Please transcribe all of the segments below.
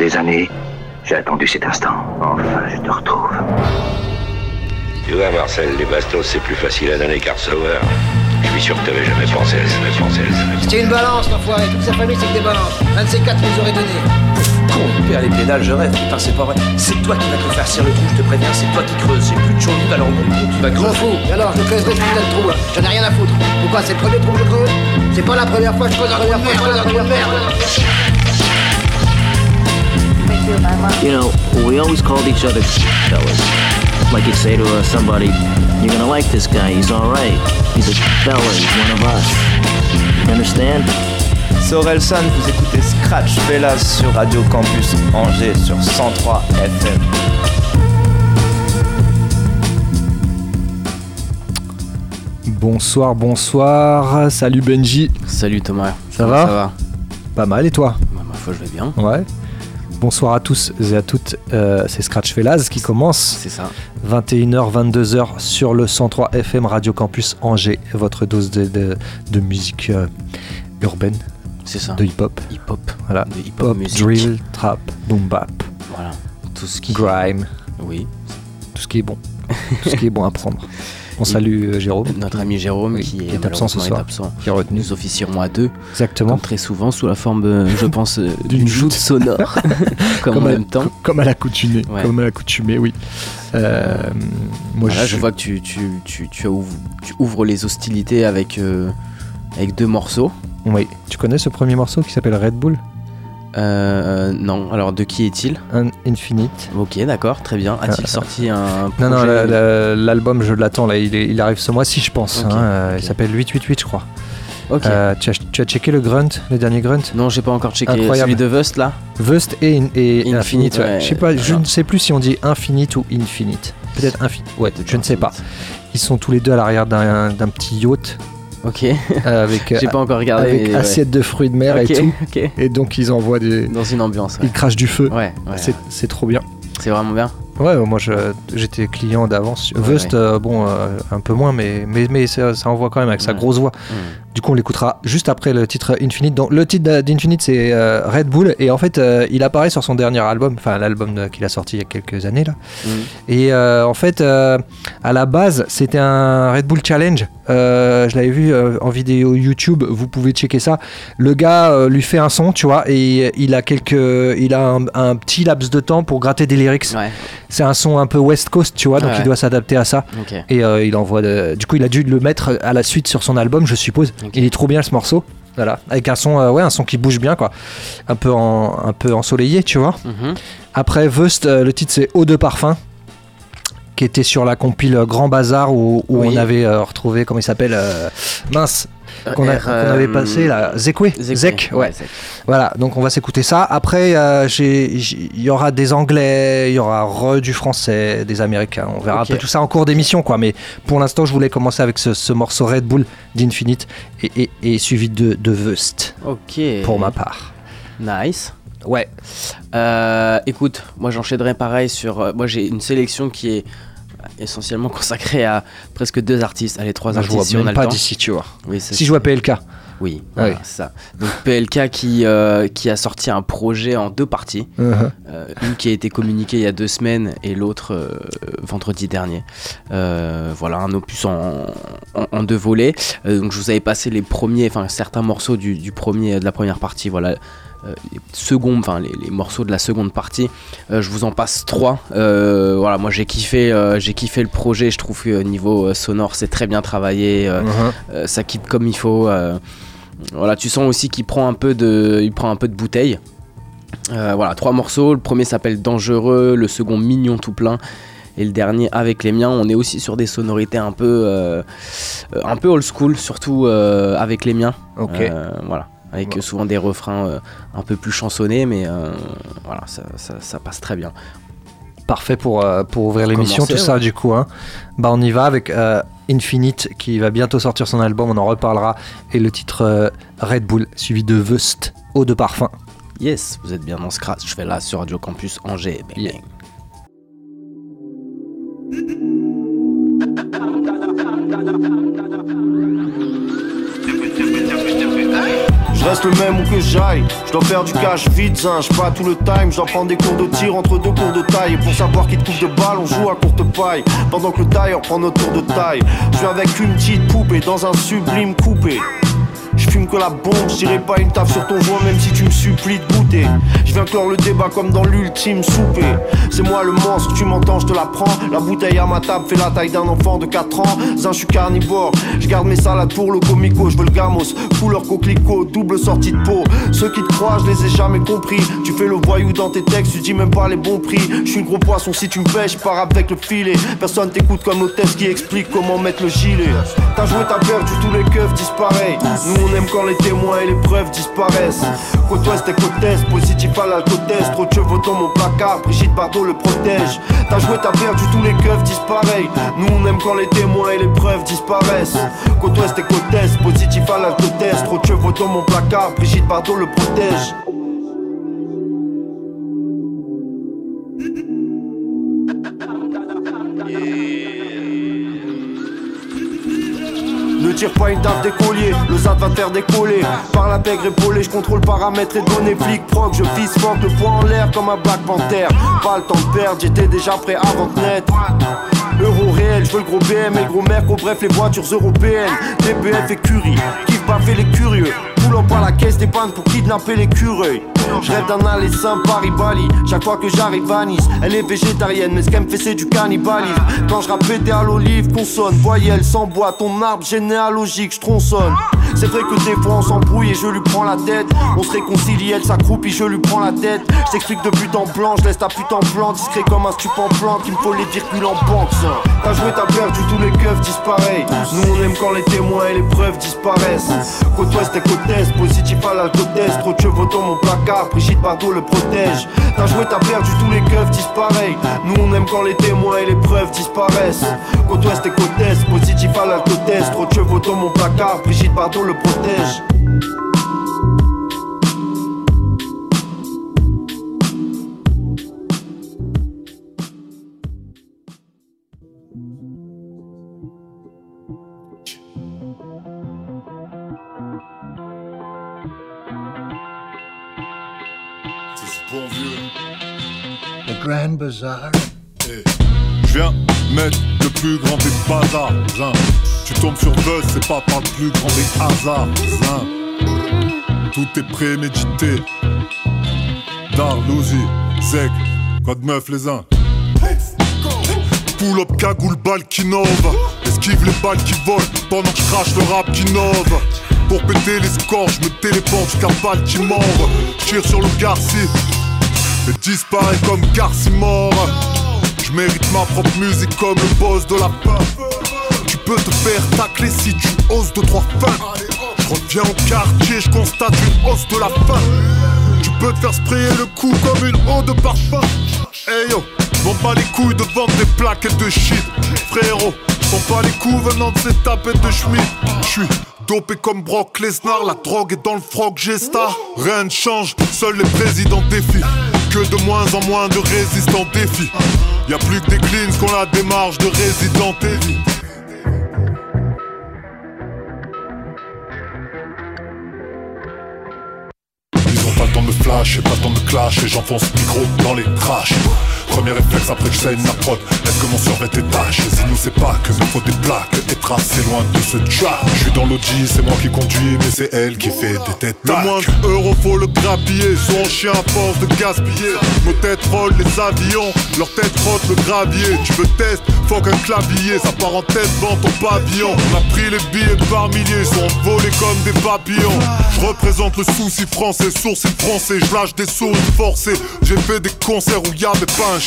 des années, j'ai attendu cet instant. Enfin, je te retrouve. Tu vois, Marcel, les bastos, c'est plus facile à donner qu'à recevoir. Je suis sûr que t'avais jamais pensé à ça, pensé à. C'est une balance, l'enfoiré. Toute sa famille, c'est que des balances. Un de ces quatre nous aurait donné. Con, père les pédales, je rêve. Putain, c'est pas vrai. C'est toi qui vas te faire cirer le trou, je te préviens. C'est toi qui creuses. J'ai plus de chaud alors trou, tu vas creuser. fous. Et alors, je creuserai ce putain de trou, là. J'en ai rien à foutre. Pourquoi C'est le premier trou que je creuse? C'est pas la première fois que je creuse trou de merde. Je creuse trou de merde. You know, we always called each other fellas. Like you'd say to uh, somebody, you're gonna like this guy, he's alright. He's a fella, he's one of us. You understand? C'est Orelsan, vous écoutez Scratch Fellas sur Radio Campus Angers sur 103 FM. Bonsoir, bonsoir. Salut Benji. Salut Thomas. Ça va Ça va. Pas mal et toi Bah, ma foi, je vais bien. Ouais. Bonsoir à tous et à toutes. Euh, c'est Scratch Fellas qui commence. C'est ça. 21h, 22h sur le 103 FM Radio Campus Angers. Votre dose de, de- de musique euh, urbaine, C'est ça. de hip-hop. hip-hop. Voilà. De hip-hop drill, trap, boom bap, Voilà. Tout ce qui. grime, Oui. tout ce qui est bon. tout ce qui est bon à prendre. On salue euh, Jérôme. Notre ami Jérôme Oui, qui qui est, absent ce soir. est absent. qui est retenu. Nous officierons à deux, Exactement. comme très souvent, sous la forme, euh, je pense, euh, D'une joute. sonore. comme, en à, même temps. co- comme à l'accoutumée. Ouais. Comme à l'accoutumée, oui. Euh, moi, Voilà, je, je vois que tu, tu, tu, tu, ouvres, tu ouvres les hostilités avec, euh, avec deux morceaux. Oui. Tu connais ce premier morceau qui s'appelle Red Bull? Euh, non, alors de qui est-il Un Infinite. Ok, d'accord, très bien. A-t-il Euh, sorti un Non, non, l'album, je l'attends, là. Il, est- il arrive ce mois-ci, je pense. Hein, euh. Il s'appelle 888, je crois. Ok. Euh, tu, as, tu as checké le Grunt, le dernier Grunt? Non, j'ai pas encore checké. Incroyable. Celui de Vust là? Vust et, in- et Infinite, Infinite. ouais. ouais. Je sais pas, je ne sais plus si on dit Infinite ou Infinite. Peut-être Infinite. Ouais, je ne sais pas. Ils sont tous les deux à l'arrière d'un petit yacht Ok, euh, avec, j'ai pas encore regardé. avec mais ouais. assiette de fruits de mer et tout. Et donc ils envoient des. Dans une ambiance. Ouais, Ils crachent du feu. ouais, ouais. C'est trop bien. C'est vraiment bien. Ouais, moi j'étais client d'avance. Vust, euh, bon, euh, un peu moins, mais, mais, mais ça, ça envoie quand même avec sa grosse voix. Hmm. Du coup, on l'écoutera juste après le titre Infinite. Donc, le titre d'Infinite, c'est euh, Red Bull. Et en fait, euh, il apparaît sur son dernier album, enfin l'album de- qu'il a sorti il y a quelques années. là. Hmm. Et euh, en fait, euh, à la base, c'était un Red Bull Challenge. Euh, je l'avais vu euh, en vidéo YouTube. Vous pouvez checker ça. Le gars euh, lui fait un son, tu vois, et il a quelques, il a un, un petit laps de temps pour gratter des lyrics. Ouais, C'est un son un peu West Coast, tu vois, donc Ouais. il doit s'adapter à ça. Et euh, il envoie. de- Du coup, il a dû le mettre à la suite sur son album, je suppose. Il est trop bien ce morceau. Voilà, avec un son, euh, ouais, un son qui bouge bien, quoi. Un peu, en, un peu ensoleillé, tu vois. Mhm. Après, Vust, euh, le titre c'est Eau de parfum, qui était sur la compile Grand Bazar où, où Oui. on avait euh, retrouvé, comment il s'appelle euh, Mince, qu'on R, qu'on avait euh, passé là. Zekwe Zekwe, Zek, ouais. Zek. Voilà, donc on va s'écouter ça. Après, euh, il y aura des anglais, il y aura re du français, des américains. On verra un peu tout ça en cours d'émission, quoi. Mais pour l'instant, je voulais commencer avec ce, ce morceau Red Bull d'Infinite et, et- et suivi de, de Vust Ok. pour ma part. Nice. Ouais, Euh, écoute, moi j'enchaînerai pareil sur. euh, moi j'ai une sélection qui est essentiellement consacrée à presque deux artistes. Allez, trois je artistes vois si on a pas d'ici, tu vois. Oui, Si je vois PLK, Oui, voilà, oui. c'est ça. Donc PLK qui, euh, qui a sorti un projet en deux parties. uh-huh. Euh, une qui a été communiquée il y a deux semaines et l'autre euh, vendredi dernier. Voilà, un opus en, en- en deux volets. Donc je vous avais passé les premiers, enfin certains morceaux du, du premier, de la première partie. Voilà. Euh, les secondes, enfin les, les morceaux de la seconde partie, Euh, je vous en passe trois. Euh, voilà, moi j'ai kiffé, j'ai kiffé le projet. Je trouve que niveau sonore c'est très bien travaillé. Euh, ça quitte comme il faut. voilà, tu sens aussi qu'il prend un peu de, il prend un peu de bouteille. Voilà, trois morceaux. Le premier s'appelle Dangereux, le second Mignon tout plein. Et le dernier avec les miens, on est aussi sur des sonorités un peu, euh, un peu old school, surtout euh, avec les miens. Ok. Euh, voilà, avec souvent des refrains euh, un peu plus chansonnés, mais euh, voilà, ça, ça- ça passe très bien. Parfait pour, euh, pour ouvrir l'émission, tout ça du coup. hein. Bah on y va avec euh, Infinite qui va bientôt sortir son album, on en reparlera. Et le titre euh, Red Bull, suivi de Vust, Eau de parfum. Yes, vous êtes bien dans Scratch. Je fais là sur Radio Campus Angers. Bang, Yeah. bang. reste le même où que j'aille. Je dois faire du cash vite, hein, j'ai pas tout le time. Je dois prendre des cours de tir entre deux cours de taille. Et pour savoir qui te coupe de balle, on joue à courte paille. Pendant que le tailleur prend notre tour de taille. Je suis avec une petite poupée dans un sublime coupé. Je fume que la bombe, je pas une taf sur ton joint même si tu me supplies de goûter. Je viens clore le débat comme dans l'ultime souper. C'est moi le monstre, tu m'entends, je te la prends. La bouteille à ma table fait la taille d'un enfant de 4 ans. Zin, je suis carnivore, je garde mes salades pour le comico, je veux le gamos. Couleur coquelicot, double sortie de peau. Ceux qui te croient, je les ai jamais compris. Tu fais le voyou dans tes textes, tu dis même pas les bons prix. Je suis gros poisson, si tu me pêches, pars avec le filet. Personne t'écoute comme l'hôtesse qui explique comment mettre le gilet. T'as joué, t'as perdu, tous les keufs disparaissent. On aime quand les témoins et les preuves disparaissent. Côte ouest et côte positif à l'alcotest. Trop de cheveux dans mon placard, Brigitte Bardot le protège. T'as joué, t'as perdu, tous les keufs disparaissent. Nous on aime quand les témoins et les preuves disparaissent. Côte ouest et côte positif à l'alcotest. Trop de cheveux dans mon placard, Brigitte Bardot le protège. Tire pas une table d'écolier, le ZAD va faire décoller. Par la pègre épaulée, je contrôle paramètres et données flic proc. Je fils fort, le poing en l'air comme un Black Panther. Pas le temps de perdre, j'étais déjà prêt avant de naître. Euro réel, je veux le gros BM et le gros Merco, bref les voitures européennes. DPF et Curie, kiff baffer les curieux. Poulant par la caisse des pannes pour kidnapper les cureuils. Je rêve d'un aller simple Paris-Bali. Chaque fois que j'arrive à Nice, elle est végétarienne, mais ce qu'elle me fait c'est du cannibalisme. Quand je rappe à l'olive, consonne, voyelle, sans bois, ton arbre généalogique, je tronçonne. C'est vrai que des fois on s'embrouille et je lui prends la tête. On se réconcilie, elle s'accroupit, je lui prends la tête. Je t'explique de but en blanc, je laisse ta pute en plan, discret comme un stupant plan, qu'il me faut les virgules en banque. T'as joué, t'as perdu, tous les keufs disparaissent. Nous on aime quand les témoins et les preuves disparaissent. Côte ouest et côte positif à l'alcotest, trop de cheveux dans mon placard, Brigitte Bardot le protège. T'as joué, t'as perdu, tous les keufs disparaissent. Nous on aime quand les témoins et les preuves disparaissent. Côte ouest et côte est, positif à l'alcotest, trop de cheveux dans mon placard, Brigitte Bardot le protège. Eh, je viens mettre le plus grand des bazars. Tu tombes sur Buzz, c'est pas par le plus grand des hasards. Tout est prémédité. Darlouzi, Zeg, de meuf les uns. Pull up, cagoule, balle qui nove. Esquive les balles qui volent pendant que je crache le rap qui nove. Pour péter les scores, je me téléporte jusqu'à Baltimore. Tire sur le Garci et disparaît comme Garci mort. Je mérite ma propre musique comme le boss de la peur. Tu peux te faire tacler si tu oses de trois fins. Je reviens au quartier, je constate une hausse de la faim. Tu peux te faire sprayer le cou comme une eau de parfum. Hey yo, m'en bats les couilles de vendre des plaquettes de shit. Frérot, m'en pas les coups venant de ces tapettes de Schmidt. J'suis Dopé comme Brock Lesnar, la drogue est dans le frog gesta. Rien ne change, seuls les présidents défient. Que de moins en moins de résistants défient. Y a plus que des cleans qu'on la démarche de résident Evil. Ils ont pas le temps de me flash, et pas le temps de clash, et j'enfonce le micro dans les crashs. Premier réflexe après que j'saigne la prod Est-ce que mon survêt est taché Si nous c'est pas que me faut des plaques Et tracer loin de ce trap Je suis dans l'audi, c'est moi qui conduis Mais c'est elle qui fait des têtes Le moins euro faut le grappiller Son chien à force de gaspiller. Nos têtes rollent les avions Leur tête frotte le gravier. Tu veux test, faut qu'un clavier Ça part en tête dans ton pavillon. On a pris les billets par milliers Sont volés comme des papillons. Je représente le souci français Sourcil français, je lâche des sourires forcés. J'ai fait des concerts où y'avait pas un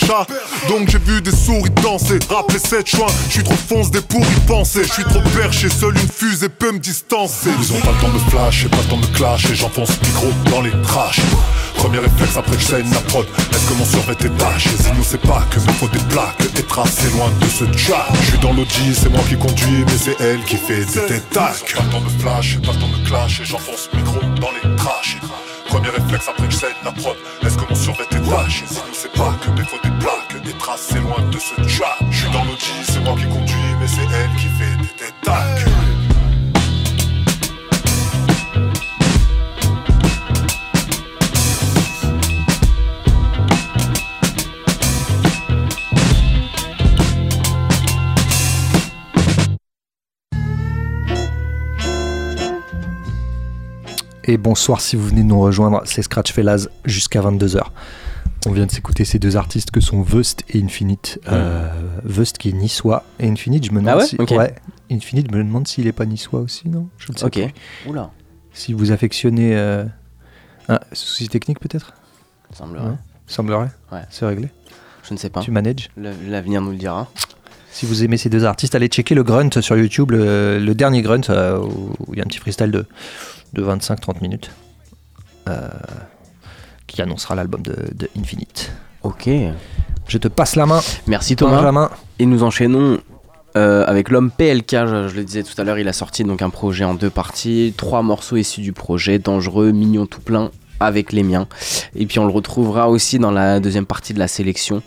donc j'ai vu des souris danser. Rappelez cette choix, je suis trop foncé pour y penser. Je suis trop perché, seule une fusée peut me distancer. Ils ont pas le temps de flash, et pas le temps de clash, et j'enfonce le micro dans les crashs. Premier réflexe après que j'saigne la prod. Est-ce que mon survêt est taché Si nous c'est pas que me faut des plaques Et tracer loin de ce chat. Je suis dans l'audi, c'est moi qui conduis Mais c'est elle qui fait des détacs Pas le temps de flash, pas le temps de clash Et j'enfonce le micro dans les crashs Premier réflexe après que j'saigne la prod. Est-ce que mon survêt est taché Si nous c'est pas que des faut des plaques. Des traces, c'est loin de ce chat. Je suis dans l'audi, c'est moi qui conduis Mais c'est elle qui fait des détacs et bonsoir si vous venez de nous rejoindre, c'est Scratch Fellas jusqu'à 22h. On vient de s'écouter ces deux artistes que sont Vust et Infinite. Euh, Vust qui est niçois et Infinite, je me demande Ah ouais si... Ok. Infinite, je me demande s'il est pas niçois aussi, non? Je ne sais Ok. plus. Oula. Si vous affectionnez... Euh... Ah, souci technique peut-être? Semblerait. Ouais. Semblerait Ouais. C'est réglé Je ne sais pas. Tu manages? L'avenir nous le dira. Si vous aimez ces deux artistes, allez checker le Grunt sur YouTube, le, le dernier Grunt, euh, où il y a un petit freestyle de, de 25-30 minutes, euh, qui annoncera l'album de, de Infinite. Ok. Je te passe la main. Merci Thomas. Benjamin. Et nous enchaînons euh, avec l'homme PLK. Je, je le disais tout à l'heure, il a sorti donc un projet en deux parties, trois morceaux issus du projet, dangereux, mignon tout plein avec les miens. Et puis on le retrouvera aussi dans la deuxième partie de la sélection.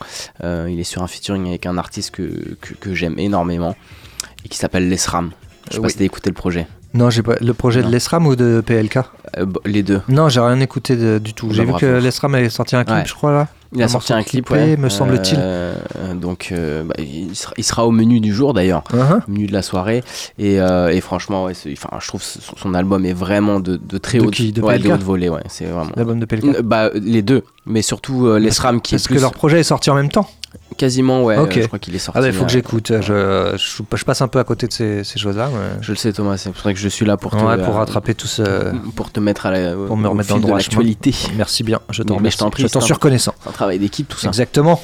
Euh, il est sur un featuring avec un artiste que, que, que j'aime énormément et qui s'appelle Lesram. Je sais Euh, pas oui. si t'as écouté le projet. Non, j'ai pas le projet Non. de l'ESRAM ou de PLK Euh, les deux. Non, j'ai rien écouté de- du tout. J'ai Bah, vu que l'ESRAM avait sorti un clip, Ouais. je crois là. Il a sorti un clip, ouais. me semble-t-il. Euh, donc, euh, bah, il, sera, il sera au menu du jour d'ailleurs, Uh-huh. au menu de la soirée. Et, euh, et franchement, ouais, c'est- enfin, je trouve son, son album est vraiment de, de très De haute, qui? De ouais, haute volée. Ouais, c'est vraiment. L'album de. Euh, Bah, les deux, mais surtout l'ESRAM qui est Parce plus que leur projet est sorti en même temps. Quasiment, ouais. Ok. euh, je crois qu'il est sorti. Ah bah il faut que euh, j'écoute. Je, je, je passe un peu à côté de ces, ces choses-là. mais- Je le sais, Thomas, c'est pour ça que je suis là pour te, Ouais, pour euh, rattraper tout ce. pour te mettre à la, Pour me au remettre dans le droit l'actualité. Merci bien, je t'en remercie. je t'en prie, je t'en c'est suis reconnaissant. Un travail d'équipe, tout ça. Exactement.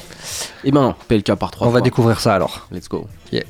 Et ben non, PLK par trois On va découvrir ça alors. Let's go. Yeah.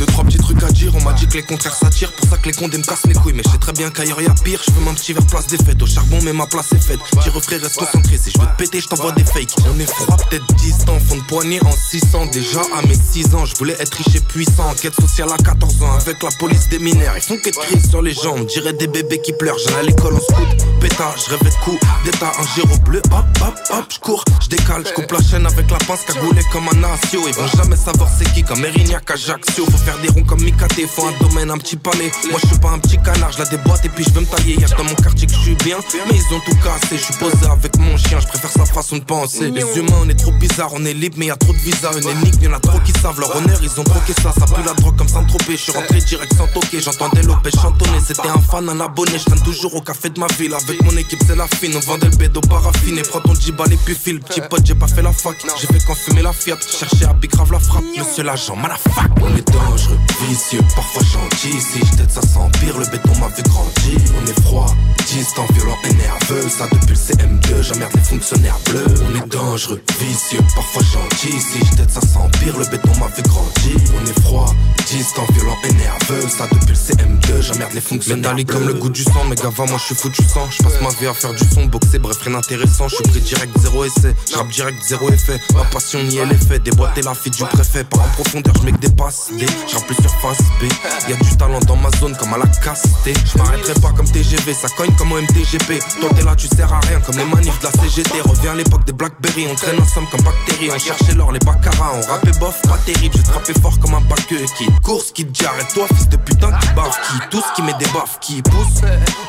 J'ai deux trois petits trucs à dire, on m'a dit que les contraires s'attirent, pour ça que les condés me cassent les couilles. Mais je sais très bien qu'ailleurs y'a pire, je fais mon petit verre place des fêtes. Au charbon, mais ma place est faite. Tire frère, reste concentré. Si je veux te péter, je t'envoie des fakes. On est froid, peut-être distant, fond de poignée en 600. Déjà à mes 6 ans, je voulais être riche et puissant. Enquête sociale à 14 ans, avec la police des mineurs. Ils font que crise sur les on dirait des bébés qui pleurent. J'allais à l'école en scout, pétard, je rêvais de coups d'état, un gyro bleu. Hop, hop, hop, je cours, je décale, je coupe la chaîne avec la pince cagoulée comme un asio. Ils vont jamais savoir c'est qui, comme Erignac Ajaccio. Faut faire des ronds comme Mikate, faut un domaine, un petit palais. Moi je suis pas un petit canard, je la déboîte et puis je veux me tailler. Y'a que dans mon quartier que je suis bien, mais ils ont tout cassé. Je suis posé avec mon chien, je préfère sa façon de penser. Les humains, on est trop bizarres, on est libre, mais y a trop de visas. Une énigme, y'en a trop qui savent leur honneur, ils ont troqué ça. Ça pue la drogue comme sans tropé. Je suis rentré direct sans toquer, j'entendais Lopez chantonner. C'était un fan, un abonné, je toujours au café de ma ville. Avec mon équipe, c'est la fine, on vendait le bédo paraffiné. Prends ton djibal et puis file. Petit pote, j'ai pas fait la fac, j'ai fait quand fumer la fiat. Chercher à grave la frappe, monsieur l'agent, malafak. On est dangereux, vicieux, parfois gentil. Si j't'aide, ça s'empire, le béton m'a vu grandir. On est froid, distant, violent et nerveux. Ça depuis le CM2, j'emmerde les fonctionnaires bleus. On est dangereux, vicieux, parfois gentil. Si j't'aide, ça s'empire, le béton m'a vu grandir. On est froid, distant, violent et nerveux. Ça depuis le CM2, j'emmerde les fonctionnaires bleus. comme le goût du sang, mais gava, moi je suis foutu sang. Je passe ma vie à faire du son, boxer, bref, rien d'intéressant. Je suis pris direct, zéro essai. J'rappe direct, zéro effet. Ma passion ni elle est fait. Déboîter la fille du préfet. Par en profondeur, je mets que des passes. J'rappe plus sur face B. Y'a du talent dans ma zone comme à la casté. Je m'arrêterai pas comme TGV, ça cogne comme au MTGP. Toi t'es là, tu sers à rien comme les manifs de la CGT. Reviens à l'époque des Blackberry, on traîne ensemble comme bactéries. On cherchait l'or, les baccaras, on rappait bof, pas terrible. J'ai frappé fort comme un baqueux qui course, qui te arrête toi, fils de putain, qui bave, qui tous qui met des baffes, qui pousse.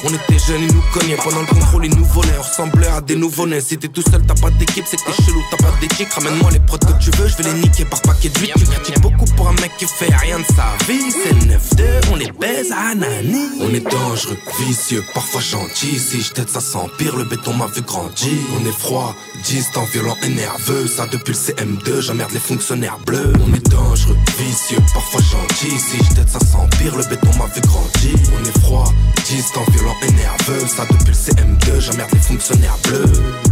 On était jeunes, ils nous cognaient. Pendant le contrôle, ils nous volaient. On ressemblait à des nouveau-nés. Si t'es tout seul, t'as pas d'équipe, c'est que t'es chelou, t'as pas d'éthique. Ramène-moi les prods que tu veux, je vais les niquer par paquet de 8. Tu critiques beaucoup pour un mec qui fait rien de sa vie. C'est le 9-2, on les baise à Nani. On est dangereux, vicieux, parfois gentil. Si je ça s'empire, le béton m'a vu grandir. On est froid, distant, violent et nerveux. Ça depuis le CM2, j'emmerde les fonctionnaires bleus. On est dangereux, vicieux, parfois gentil. Si je t'aide, ça s'empire, le béton m'a vu grandir. On est froid, distant, violent et nerveux. Ça depuis le CM2, j'emmerde les fonctionnaires bleus.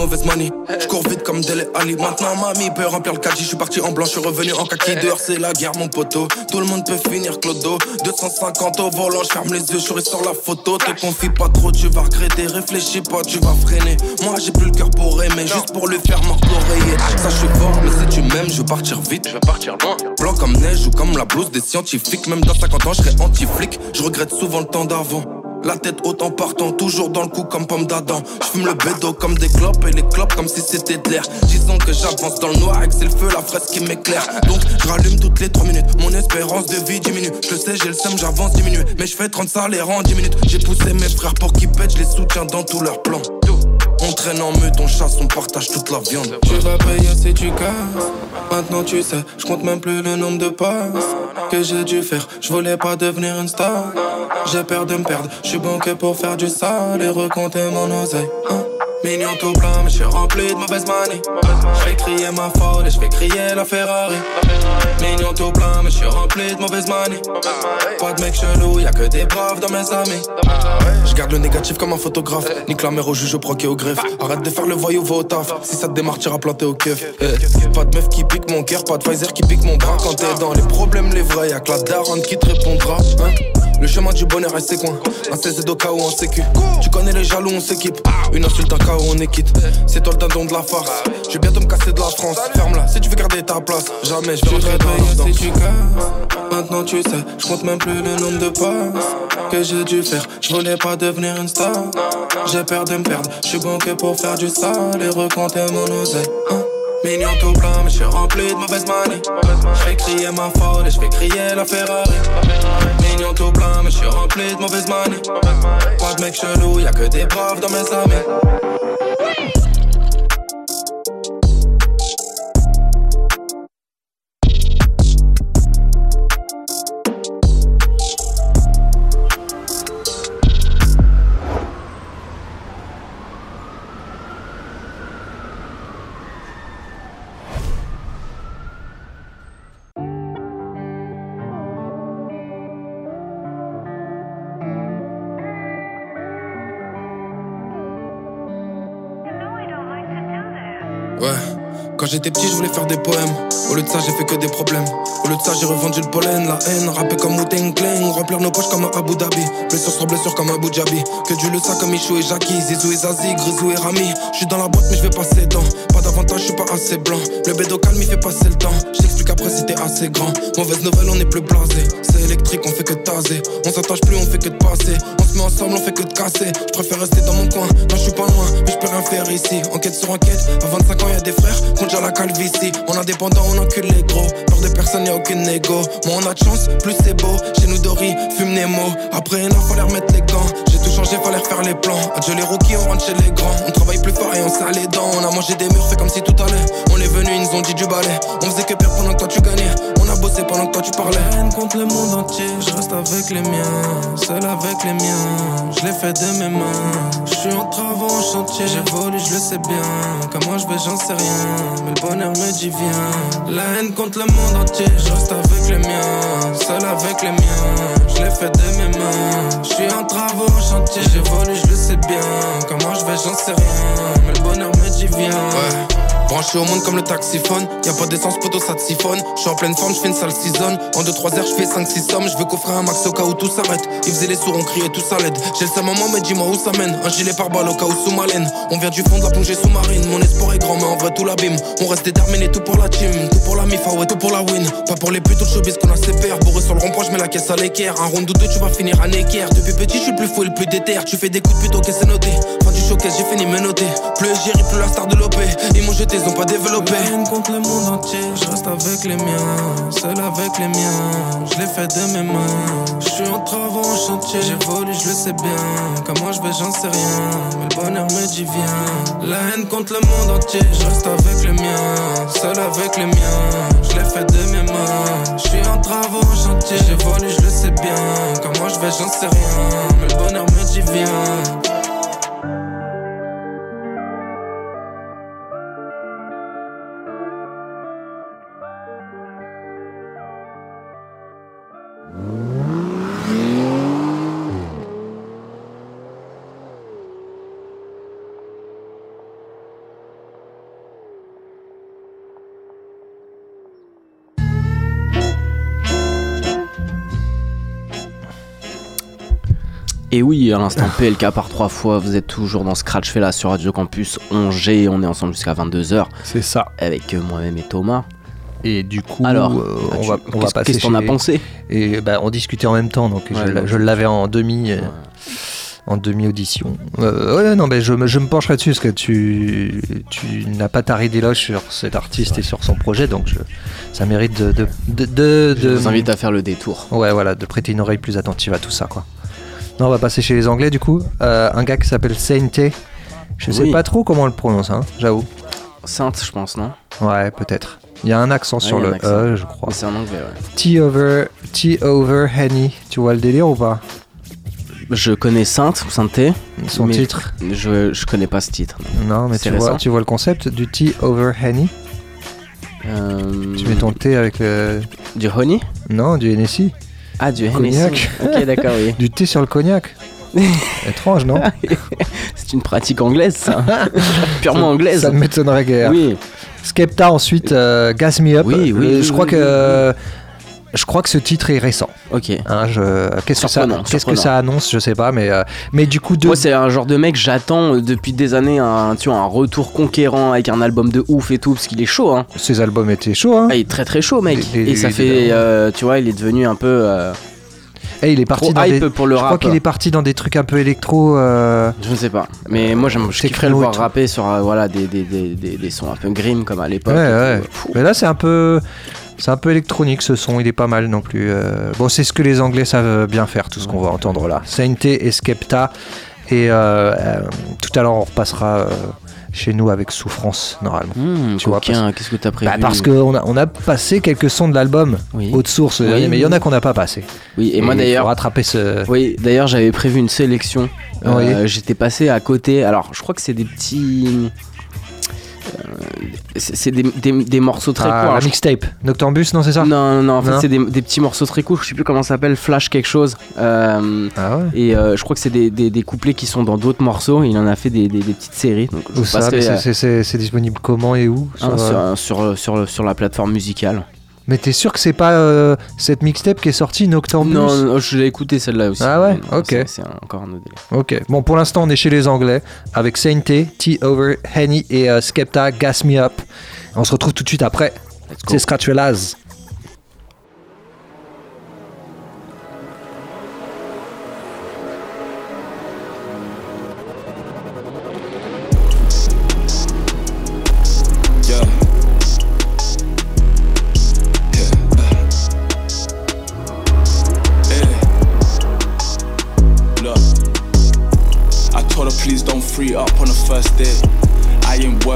Mauvaise manie. Je cours vite comme Dele Ali. Maintenant, mamie peut remplir le caddie. Je suis parti en blanc, je suis revenu en kaki. Dehors, c'est la guerre, mon poteau. Tout le monde peut finir clodo. 250 au volant, je ferme les yeux, je sur la photo. Te confie pas trop, tu vas regretter. Réfléchis pas, tu vas freiner. Moi, j'ai plus le cœur pour aimer, juste pour lui faire mordre l'oreiller. Ça, je suis fort, mais si tu m'aimes, je veux partir vite. Je veux partir loin. Blanc comme neige ou comme la blouse des scientifiques. Même dans 50 ans, je serai anti-flic. Je regrette souvent le temps d'avant. La tête haute en partant, toujours dans le coup comme pomme d'Adam. J'fume le bédo comme des clopes et les clopes comme si c'était de l'air. Disons que j'avance dans le noir et que c'est le feu, la fraise qui m'éclaire. Donc je rallume toutes les 3 minutes. Mon espérance de vie diminue. Je sais, j'ai le seum, j'avance diminuer. Mais je fais 30 salaires en 10 minutes. J'ai poussé mes frères pour qu'ils pètent, je les soutiens dans tous leurs plans. On traîne en meute, on chasse, on partage toute la viande. Tu vas payer si tu casses. Maintenant tu sais, je compte même plus le nombre de passes que j'ai dû faire. Je voulais pas devenir une star. J'ai peur de me perdre. Je suis bon que pour faire du sale et recompter mon oseille. Hein? Mignon tout plein, mais je suis rempli de mauvaise manie. Je fais crier ma folle et je fais crier la Ferrari. Mignon tout plein, mais je suis rempli de mauvaise manie. Pas de mec chelou, y'a que des braves dans mes amis. Je garde le négatif comme un photographe. Nique la mère au juge, au proc et au greffe. Arrête de faire le voyou, va au taf. Si ça te démarre, t'iras planter au keuf. Eh, Pas de meuf qui pique mon cœur, pas de Pfizer qui pique mon bras. Quand t'es dans les problèmes, les vrais, y'a que la daronne qui te répondra. hein. Le chemin du bonheur reste ses coins. Un CZ au cas où on sécu. Tu connais les jaloux, on s'équipe. Une insulte, un où on est quitte. C'est toi le dindon de la farce. Je vais bientôt me casser de la France. Ferme-la si tu veux garder ta place. Jamais je vais rentrer dans la si danse. tu casses. Maintenant tu sais, je compte même plus le nombre de passes que j'ai dû faire. Je voulais pas devenir une star. J'ai peur de me perdre. Je suis bon que pour faire du sale et recompter mon oseille. Hein. Mignon tout plein, mais je suis rempli de mauvaise manie. Je crier ma folle et je crier la Ferrari. Mignon tout plein, mais je suis rempli de mauvaise manie. Pas de mec chelou, y'a que des braves dans mes amis. Quand j'étais petit, je voulais faire des poèmes. Au lieu de ça, j'ai fait que des problèmes. Au lieu de ça, j'ai revendu le pollen, la haine, rappé comme Wu Clan, remplir nos poches comme un Abu Dhabi. Blessure sur blessure comme Abu Dhabi. Que Dieu le sait comme Michou et Jackie, Zizou et Zazie, Grisou et Rami. Je suis dans la boîte, mais je vais passer dedans. Pas d'avantage, je suis pas assez blanc. Le bédo calme, il fait passer le temps. Je t'explique après si t'es assez grand. Mauvaise nouvelle, on est plus blasé. C'est électrique, on fait que taser. On s'attache plus, on fait que de passer. On se met ensemble, on fait que de casser. Je préfère rester dans mon coin. Non, je suis pas loin, mais je ici. Enquête sur enquête, à 25 ans, y'a des frères. Déjà la calvitie. On indépendant, on encule les gros. Peur de personne, y'a aucune négo. Moins on a de chance, plus c'est beau. Chez nous, Dory, fume Nemo. Après heure, fallait remettre les gants. J'ai tout changé, fallait refaire les plans. Adieu les rookies, on rentre chez les grands. On travaille plus fort et on serre les dents. On a mangé des murs, fait comme si tout allait. On est venu, ils nous ont dit du balai. On faisait que perdre pendant que toi tu gagnais. Bossé pendant que toi tu parlais. haine contre le monde entier. Je reste avec les miens, seul avec les miens. Je l'ai fait de mes mains. Je suis en travaux en chantier. J'évolue, je le sais bien. Comment je vais, j'en sais rien. Mais le bonheur me dit viens. La haine contre le monde entier. Je reste avec les miens, seul avec les miens. Je l'ai fait de mes mains. Je suis en travaux en chantier. J'évolue, je le sais bien. Comment je vais, j'en sais rien. Mais le bonheur me dit viens. Ouais. Branché au monde comme le taxiphone, y'a pas d'essence, poteau, ça te siphonne. Je suis en pleine forme, je fais une sale season. En 2-3 heures, je fais 5-6 sommes. Je veux coffrer un max au cas où tout s'arrête. Ils faisaient les sourds, on criait tout ça l'aide. J'ai le maman, mais dis-moi où ça mène. Un gilet par balle au cas où sous ma laine. On vient du fond de la plongée sous-marine. Mon espoir est grand, mais en vrai tout l'abîme. On reste déterminé, tout pour la team. Tout pour la mif, ah ouais, tout pour la win. Pas pour les putes, le showbiz qu'on a CPR. Bourré sur le rond-point, je mets la caisse à l'équerre. Un round ou deux, tu vas finir à équerre. Depuis petit, je suis le plus fou et le plus déter. Tu fais des coups de pute, ok, c'est noté. Fin du showcase, j'ai fini mes notés. Plus j'y plus la star de l'OP. Ils m'ont jeté, ils ont pas contre le monde entier. Je reste avec les miens, seul avec les miens. Je l'ai fait de mes mains. Je suis en travaux en chantier. J'évolue, je le sais bien. Comment je vais, j'en sais rien. Mais le bonheur me dit viens. La haine contre le monde entier. Je reste avec les miens, seul avec les miens. Je l'ai fait de mes mains. Je suis en travaux en chantier. J'évolue, je le sais bien. Comment je vais, j'en sais rien. Mais le bonheur me dit viens. Et oui, à l'instant PLK par trois fois, vous êtes toujours dans Scratch fait là sur Radio Campus 11G, on est ensemble jusqu'à 22h. C'est ça. Avec euh, moi-même et Thomas. Et du coup, Alors, euh, on, va, on va passer qu'est-ce qu'on a pensé? Et bah, on discutait en même temps, donc je, Ouais, je l'avais en demi. euh, En demi-audition. Euh, ouais, non, mais je, me- je me pencherai dessus parce que tu, tu n'as pas taré d'éloge sur cet artiste et sur son projet, donc je- ça mérite de. de, de, de- Je vous invite à faire le détour. Ouais, voilà, de prêter une oreille plus attentive à tout ça, quoi. Non, on va passer chez les Anglais, du coup. Euh, un gars qui s'appelle Sainte. Je sais Oui. pas trop comment on le prononce, hein, j'avoue. Sainte, je pense, non Ouais, peut-être. Il y a un accent sur il y a un le accent. E, je crois. Mais c'est en anglais, ouais. Tea over, tea over Henny. Tu vois le délire ou pas? Je connais Sainte, Sainté. Son mais titre je, je connais pas ce titre. Non, mais C'est tu vois, récent. tu vois le concept du tea over Henny? Euh, Tu mets ton thé avec le. Du honey? Non, du Hennessy. Ah, du Cognac. Ok, d'accord, oui. du thé sur le cognac. Étrange, non C'est une pratique anglaise, ça. Purement anglaise. Ça ne m'étonnerait guère. Oui. Skepta ensuite, euh, Gas Me Up. Oui, oui, Le- oui, je crois oui, que euh, je crois que ce titre est récent. Ok. Hein, je- Qu'est-ce que ça, qu'est-ce que ça annonce Je sais pas, mais euh, mais du coup de. Moi, c'est un genre de mec, j'attends euh, depuis des années un, tu vois, un retour conquérant avec un album de ouf et tout, parce qu'il est chaud, hein. Ses albums étaient chauds, hein. Ah, il est très très chaud, mec. Les- les- et ça les- fait, euh, tu vois, il est devenu un peu. euh, Eh, il est parti dans des. pour le je crois qu'il est parti dans des trucs un peu électro. euh, Je ne sais pas. Mais moi, j'aime, je kifferais le voir rapper sur euh, voilà, des, des, des, des, des sons un peu grim comme à l'époque. Ouais. Mais là, c'est un peu. C'est un peu électronique ce son, il est pas mal non plus. euh. Bon, c'est ce que les Anglais savent bien faire, tout ce qu'on va entendre là. Sainte et Skepta. Et euh, euh, tout à l'heure, on repassera euh, chez nous avec Souffrance, normalement. Mmh, Tu vois, qu'est-ce que t'as prévu Bah, parce qu'on a, on a passé quelques sons de l'album, Oui. haute source, Oui, mais il y en a qu'on n'a pas passé. Oui, et moi il d'ailleurs. rattraper ce. Oui, d'ailleurs, j'avais prévu une sélection. Euh, J'étais passé à côté. Alors, je crois que c'est des petits. C'est des, des- des morceaux très Ah, courts. la mixtape, Noctambus, non, c'est ça Non, non, non, en fait, c'est des, des petits morceaux très courts. Je sais plus comment ça s'appelle, Flash quelque chose. Euh, Ah ouais Et euh, je crois que c'est des, des- des couplets qui sont dans d'autres morceaux. Il en a fait des, petites séries. Donc, je c'est- disponible comment et où sur, euh, sur, sur, sur, sur la plateforme musicale. Mais t'es sûr que c'est pas euh, cette mixtape qui est sortie, Noctambus Non, non, je l'ai écouté celle-là aussi. Ah ouais non, Ok. c'est- encore un autre délire. Ok, bon pour l'instant on est chez les Anglais avec Sainte, T Over, Henny et euh, Skepta, Gas Me Up. On se retrouve tout de suite après. C'est Scratchelaz. Yeah.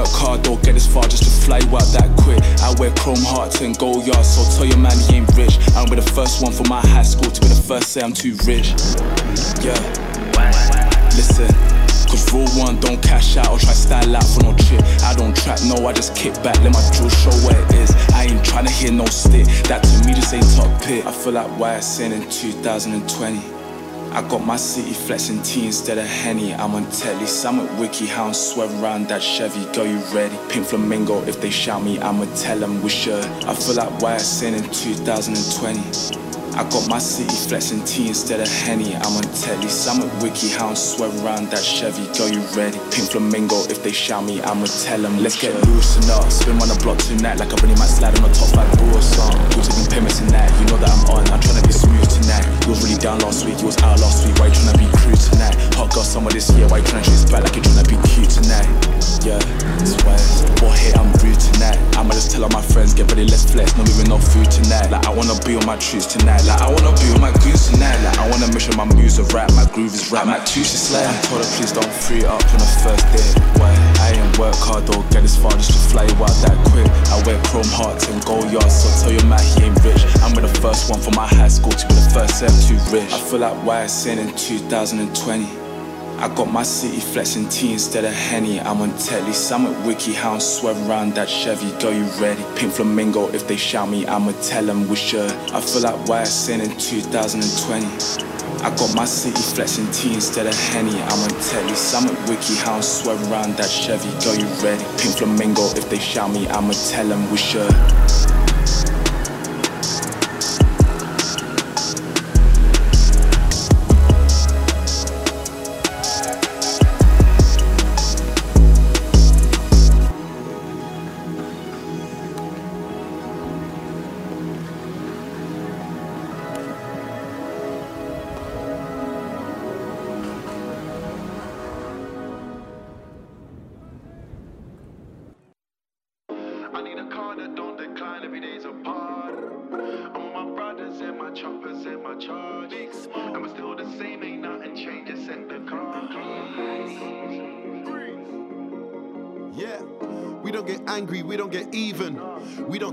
Work hard, don't get this far just to fly out that quick. I wear chrome hearts and gold yards, so tell your man he ain't rich. I'm the first one from my high school to be the first say I'm too rich. Yeah. Listen, cause rule one, don't cash out or try style out for no chip. I don't trap, no, I just kick back, let my drill show where it is. I ain't tryna hear no stick, that to me just ain't top pit. I feel like YSN in 2020. I got my city flexing T instead of Henny. I'm on telly, some at Wiki Hound, swear around that Chevy. Go, you ready? Pink Flamingo, if they shout me, I'ma tell them we should. I feel like YSN in 2020. I got my city flexing T instead of Henny. I'm on telly, some at Wiki Hound, swear around that Chevy. Go, you ready? Pink Flamingo, if they shout me, I'ma tell them let's get loose and up. Spin on the block tonight, like I really might slide on the top like boo or something. You taking payments tonight, you know that I'm on. I'm tryna be smooth tonight. You was really down last week, you was out last week. Why you tryna be crude tonight? Hot girl summer this year, why you tryna chase back like you're tryna be cute tonight? Yeah, why. Boy, hey, I'm rude tonight. I'ma just tell all my friends, get ready, let's flex. No moving no food tonight. Like I wanna be on my truths tonight. Like I wanna be on my goose tonight. Like I wanna make sure my moves are right, my groove is right. I'm at two. I told her please don't free up on the first day. Why? I work hard or get as far just to fly out that quick. I wear chrome hearts and gold yards, so tell your man he ain't rich. I'm with the first one from my high school to be the first set too rich. I feel like YSN in 2020. I got my city flexing tea instead of Henny. I'm on telly, some at Wiki Hound, swear around that Chevy. Go, you ready? Pink Flamingo, if they shout me, I'ma tell them we should. I feel like YSN in 2020. I got my city flexing tea instead of Henny. I'm on telly, some at Wiki Hound, swear around that Chevy. Go, you ready? Pink Flamingo, if they shout me, I'ma tell them we should.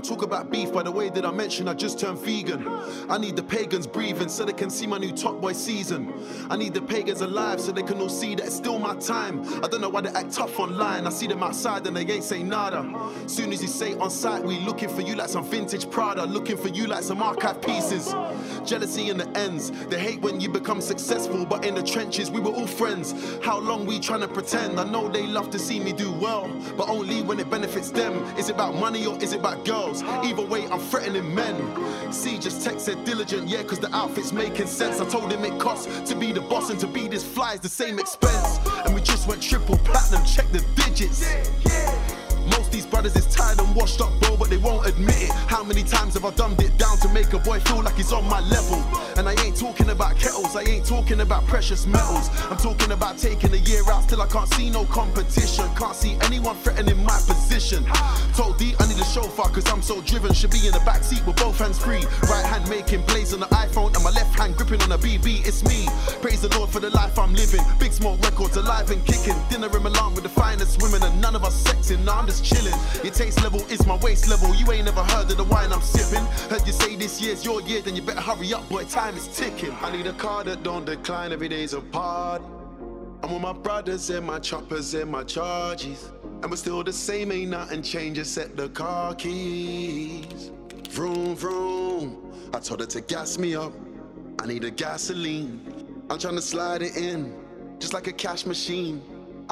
Don't talk about beef by the way that I mentioned I just turned vegan. I need the pagans breathing so they can see my new top boy season. I need the pagans alive so they can all see that it's still my time. I don't know why they act tough online. I see them outside and they ain't say nada. Soon as you say on site, we looking for you like some vintage Prada, looking for you like some archive pieces. Jealousy in the ends. They hate when you become successful, but in the trenches we were all friends. How long we trying to pretend? I know they love to see me do well, but only when it benefits them. Is it about money or is it about girls? Either way, I'm threatening men. See, just text said diligent, yeah, cause the outfit's making sense. I told him it costs to be the boss and to be this fly is the same expense. And we just went triple platinum, check the digits. Most these brothers is tired and washed up, bro, but they won't admit it. How many times have I dumbed it down to make a boy feel like he's on my level? And I ain't talking about kettles, I ain't talking about precious metals. I'm talking about taking a year out till I can't see no competition. Can't see anyone threatening my position. Told D I need a chauffeur cause I'm so driven. Should be in the back seat with both hands free. Right hand making plays on the iPhone and my left hand gripping on a BB. It's me. Praise the Lord for the life I'm living. Big smoke records alive and kicking. Dinner in Milan with the finest women and none of us sexing. Nah, I'm just chilling. Your taste level is my waist level. You ain't never heard of the wine I'm sipping. Heard you say this year's your year, then you better hurry up, boy. Time is ticking. I need a car that don't decline every day's a party. I'm with my brothers and my choppers and my charges. And we're still the same, ain't nothing changed except the car keys. Vroom, vroom. I told her to gas me up. I need a gasoline. I'm trying to slide it in, just like a cash machine.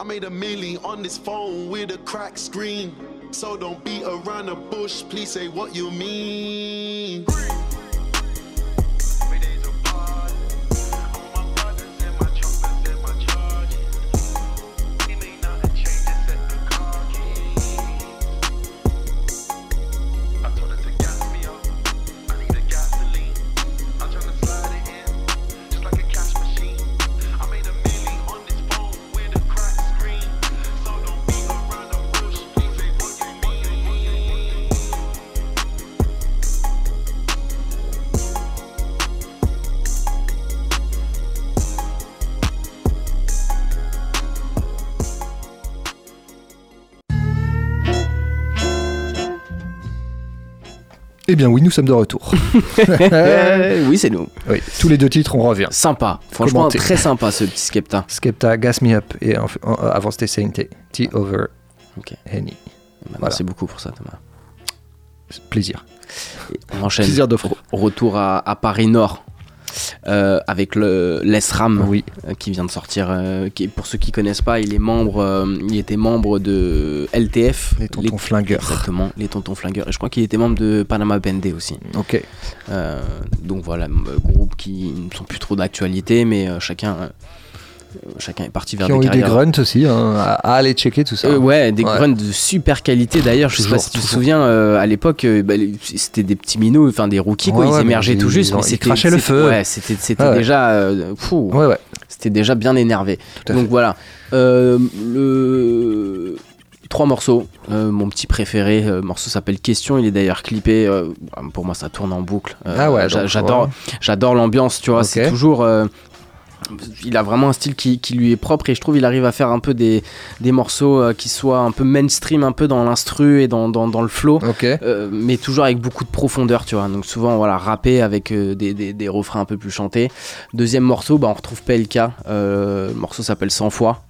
I made a million on this phone with a cracked screen. So don't beat around the bush, please say what you mean. Eh bien oui, nous sommes de retour. oui, c'est nous. Oui, tous les deux titres, on revient. Sympa, franchement Commenté. très sympa ce petit Skepta. Skepta, Gas Me Up et en- en- avant c'était Saint T Over Ok. Henny. Bah, Merci beaucoup pour ça, Thomas. Plaisir. Et on enchaîne. Plaisir d'offrir. Retour à, à Paris Nord. Euh, avec le l'ESRAM euh, qui vient de sortir. euh, qui, pour ceux qui connaissent pas, il est membre, il était membre de LTF. Les Tontons Flingueurs. Exactement, les Tontons Flingueurs. Et je crois qu'il était membre de Panama Bende aussi. Ok. Donc voilà, groupe qui ne sont plus trop d'actualité, mais chacun, chacun est parti vers Qui des ont eu des grunts aussi, hein, à, aller checker tout ça. Euh, ouais, des grunts de super qualité d'ailleurs. Je sais pas si tu te souviens, euh, à l'époque, euh, bah, c'était des petits minots, enfin des rookies, quoi. Ouais, ils ouais, émergeaient ils- tout juste, ils mais ils c'était. crachaient le feu. Ouais, c'était ouais. déjà. euh, fou. Ouais, ouais. C'était déjà bien énervé. Donc fait. voilà. Le. Trois morceaux, Euh, mon petit préféré, euh, morceau s'appelle Question, il est d'ailleurs clippé, euh, pour moi ça tourne en boucle. Ah ouais, j'adore, ouais. j'adore l'ambiance, tu vois, c'est toujours, il a vraiment un style qui, qui lui est propre et je trouve il arrive à faire un peu des, des morceaux euh, qui soient un peu mainstream, un peu dans l'instru et dans, dans, dans le flow, euh, mais toujours avec beaucoup de profondeur, tu vois. Donc souvent, voilà, rapper avec euh, des, des, des refrains un peu plus chantés. Deuxième morceau, bah, on retrouve PLK, le morceau s'appelle 100 fois.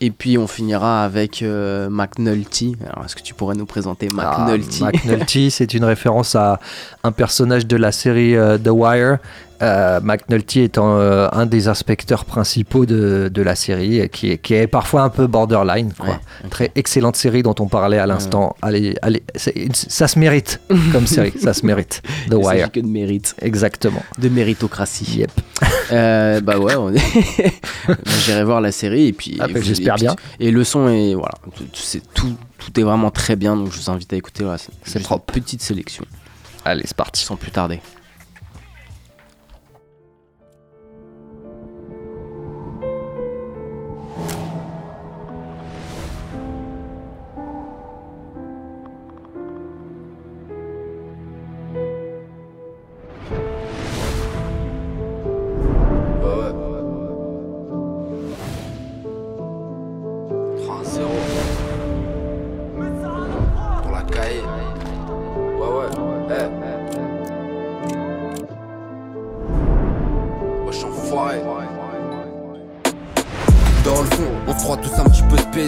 Et puis on finira avec euh, McNulty. Alors est-ce que tu pourrais nous présenter Ah, McNulty McNulty, c'est une référence à un personnage de la série euh, The Wire. Euh, McNulty étant euh, un des inspecteurs principaux de, de la série, et qui est, qui est parfois un peu borderline. quoi. Ouais, Très excellente série dont on parlait à l'instant. Allez, allez, ça se mérite comme série, ça se mérite. The Il s'agit Wire. que de mérite. Exactement. De méritocratie. Yep. Euh, bah ouais, est... j'irai voir la série et puis. Ah, vous- j'espère bien. Et le son est voilà, tout- c'est tout, tout est vraiment très bien donc je vous invite à écouter. Voilà, c'est propre. une Petite sélection. Allez, c'est parti. Sans plus tarder.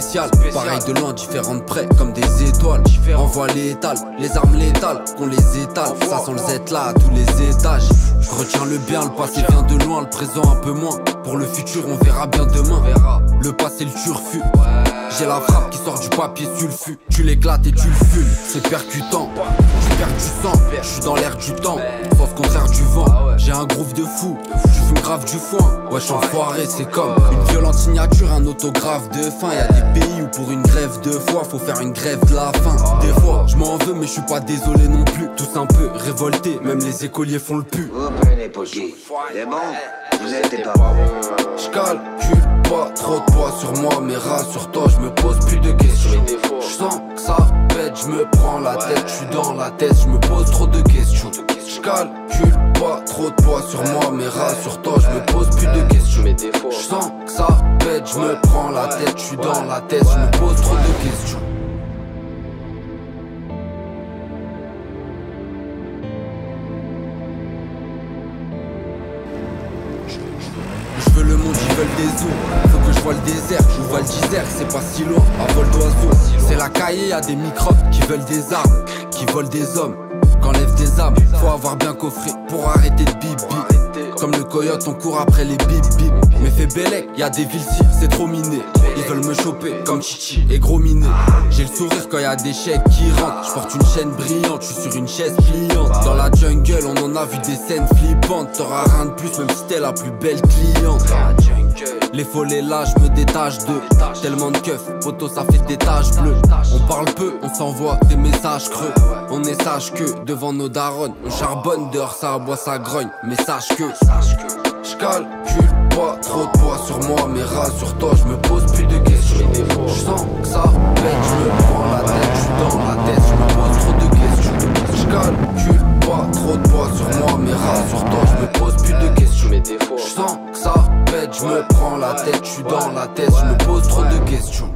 Spécial. Pareil de loin, différents de près, comme des étoiles. Envoie létal, les armes létales, qu'on les étale. Ça sent le Z là à tous les étages. Retiens le bien, le passé vient de loin, le présent un peu moins. Pour le futur, on verra bien demain. Passé, le turfu. J'ai la frappe qui sort du papier sulfu. Tu l'éclates et tu le fumes, c'est percutant. Tu perds du sang, je suis dans l'air du temps. Sauf contraire du vent. J'ai un groove de fou, tu fumes grave du foin. Wesh, enfoiré, c'est comme une violente signature, un autographe de fin. Y'a des pays où pour une grève de foi, faut faire une grève de la faim. Des fois, je m'en veux, mais je suis pas désolé non plus. Tous un peu révoltés, même les écoliers font le pu. Vous prenez pour qui C'est bon? Vous n'êtes pas Je calcule pas trop de poids sur moi, mais rassure-toi, je me pose plus de questions. Je sens que ça pète, je me prends la tête, je suis dans la tête, je me pose trop de questions. Je calcule pas trop de poids sur moi, mais rassure-toi, je me pose plus de questions. Je sens que ça pète, je me prends la tête, je suis dans la tête, je me pose trop de questions. Désert, c'est pas si loin. À vol d'oiseau, c'est la cahier, y'a des microbes qui veulent des armes, qui volent des hommes. Qu'enlève des âmes, faut avoir bien coffré pour arrêter de bip. Comme le coyote, on court après les bip bip. Mais fais bellec, y a des villes c'est trop miné. Ils veulent me choper comme Chichi et gros miné. J'ai le sourire quand y a des chèques qui rentrent. Je porte une chaîne brillante, je suis sur une chaise pliante. Dans la jungle, on en a vu des scènes flippantes. T'auras rien de plus, même si t'es la plus belle cliente. Les follets là, je me détache d'eux. Tellement de keufs, photo ça fait des taches bleues. On parle peu, on s'envoie des messages creux. On est sage que devant nos darons, on charbonne dehors, ça aboie, ça grogne. Mais sache que je calcule pas trop de poids sur moi, mais rassure-toi, je me pose plus de questions. Je sens que ça pète, je me prends la tête, je dans la tête, je me pose trop de questions. Je calcule pas trop de poids sur moi, mais rassure-toi, je me plus de questions. Je sens que ça pète, je me prends la tête, je suis dans la tête, je me pose trop de questions.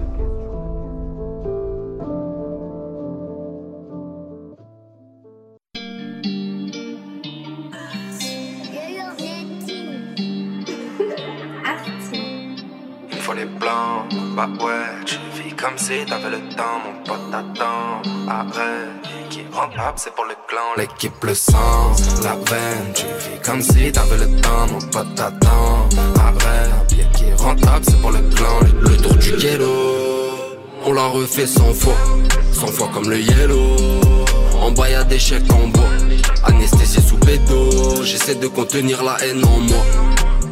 Il faut les blancs, bah ouais, tu vis comme si t'avais le temps, mon pote t'attend. Arrête, qui rentable, c'est pour le clan, l'équipe le sang, la veine, tu vis comme si t'avais le temps, mon pote t'attend. Arrête, bien qui rentable, c'est pour le clan, le tour du ghetto. On l'a refait 100 fois, 100 fois comme le yellow. En bas y'a des chèques en bois, anesthésié sous bédo. J'essaie de contenir la haine en moi.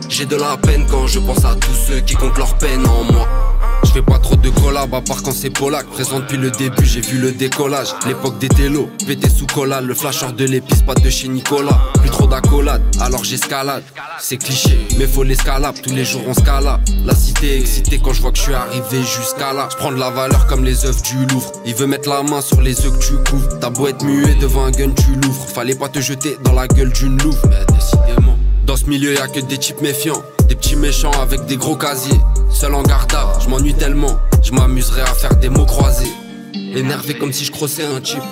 J'ai de la peine quand je pense à tous ceux qui comptent leur peine en moi. Je fais pas trop de collab à part quand c'est Polak. Présent depuis le début, j'ai vu le décollage. L'époque des télos, pété sous collade. Le flasheur de l'épice, pas de chez Nicolas. Plus trop d'accolade, alors j'escalade. C'est cliché, mais faut l'escalade. Tous les jours on scala. La cité est excitée quand je vois que je suis arrivé jusqu'à là. Je prends de la valeur comme les œufs du Louvre. Il veut mettre la main sur les œufs que tu couvres. T'as beau être muet devant un gun, tu l'ouvres. Fallait pas te jeter dans la gueule d'une louve. Mais décidément. Dans ce milieu, y'a que des types méfiants, des petits méchants avec des gros casiers. Seul en gardable, je m'ennuie tellement, je m'amuserais à faire des mots croisés. Énervé comme si je crossais un type,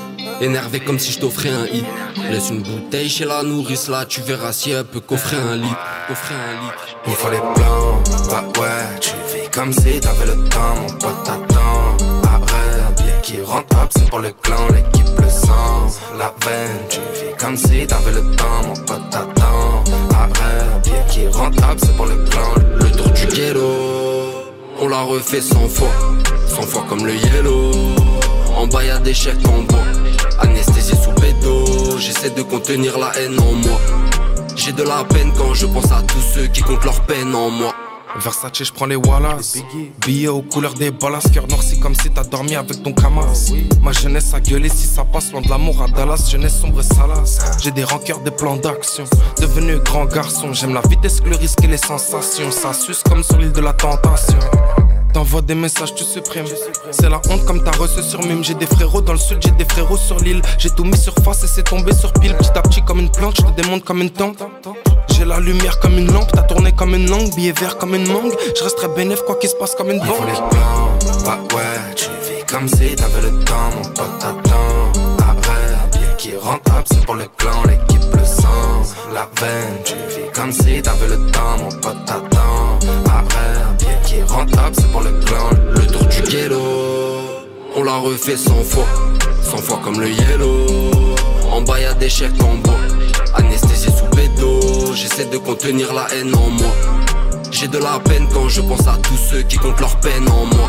énervé comme si je t'offrais un hit. Laisse une bouteille chez la nourrice là, tu verras si elle peut coffrer un lit. Coffrer un lit. Il faut les blancs, bah ouais, tu vis comme si t'avais le temps, mon pote t'attend. Arrête, un billet qui rentable, c'est pour le clan, l'équipe le sens. La veine, tu vis comme si t'avais le temps, mon pote t'attend. Qui est rentable, c'est pour le clan, le tour du ghetto. On l'a refait 100 fois, 100 fois comme le yellow. En bas y'a des chèques en bois, anesthésié sous bédo. J'essaie de contenir la haine en moi. J'ai de la peine quand je pense à tous ceux qui comptent leur peine en moi. Versace, je prends les Wallace. Billets aux couleurs des ballas, cœur noirci comme si t'as dormi avec ton Kamas. Ma jeunesse a gueulé si ça passe loin de l'amour à Dallas. Jeunesse sombre et salace. J'ai des rancœurs, des plans d'action. Devenu grand garçon, j'aime la vitesse, le risque et les sensations. Ça suce comme sur l'île de la tentation. T'envoies des messages, tu supprimes. C'est la honte comme t'as reçu sur mime. J'ai des frérots dans le sud, j'ai des frérots sur l'île. J'ai tout mis sur face et c'est tombé sur pile. Petit à petit comme une plante, je te démonte comme une tente. J'ai la lumière comme une lampe, t'as tourné comme une langue, billet vert comme une mangue. Je resterai bénéf quoi qu'il se passe comme une Il faut les blancs, bah ouais, tu vis comme si t'avais le temps, mon pote t'attend. Arrête, billet qui rentable, c'est pour le clan, l'équipe le sens. la veine. Tu vis comme si t'avais le temps, mon pote t'attend. Un billet qui rentable, c'est pour le clan. Le tour du ghetto, on l'a refait 100 fois. 100 fois comme le yellow. En bas y'a des chèques en bois. J'essaie de contenir la haine en moi. J'ai de la peine quand je pense à tous ceux qui comptent leur peine en moi.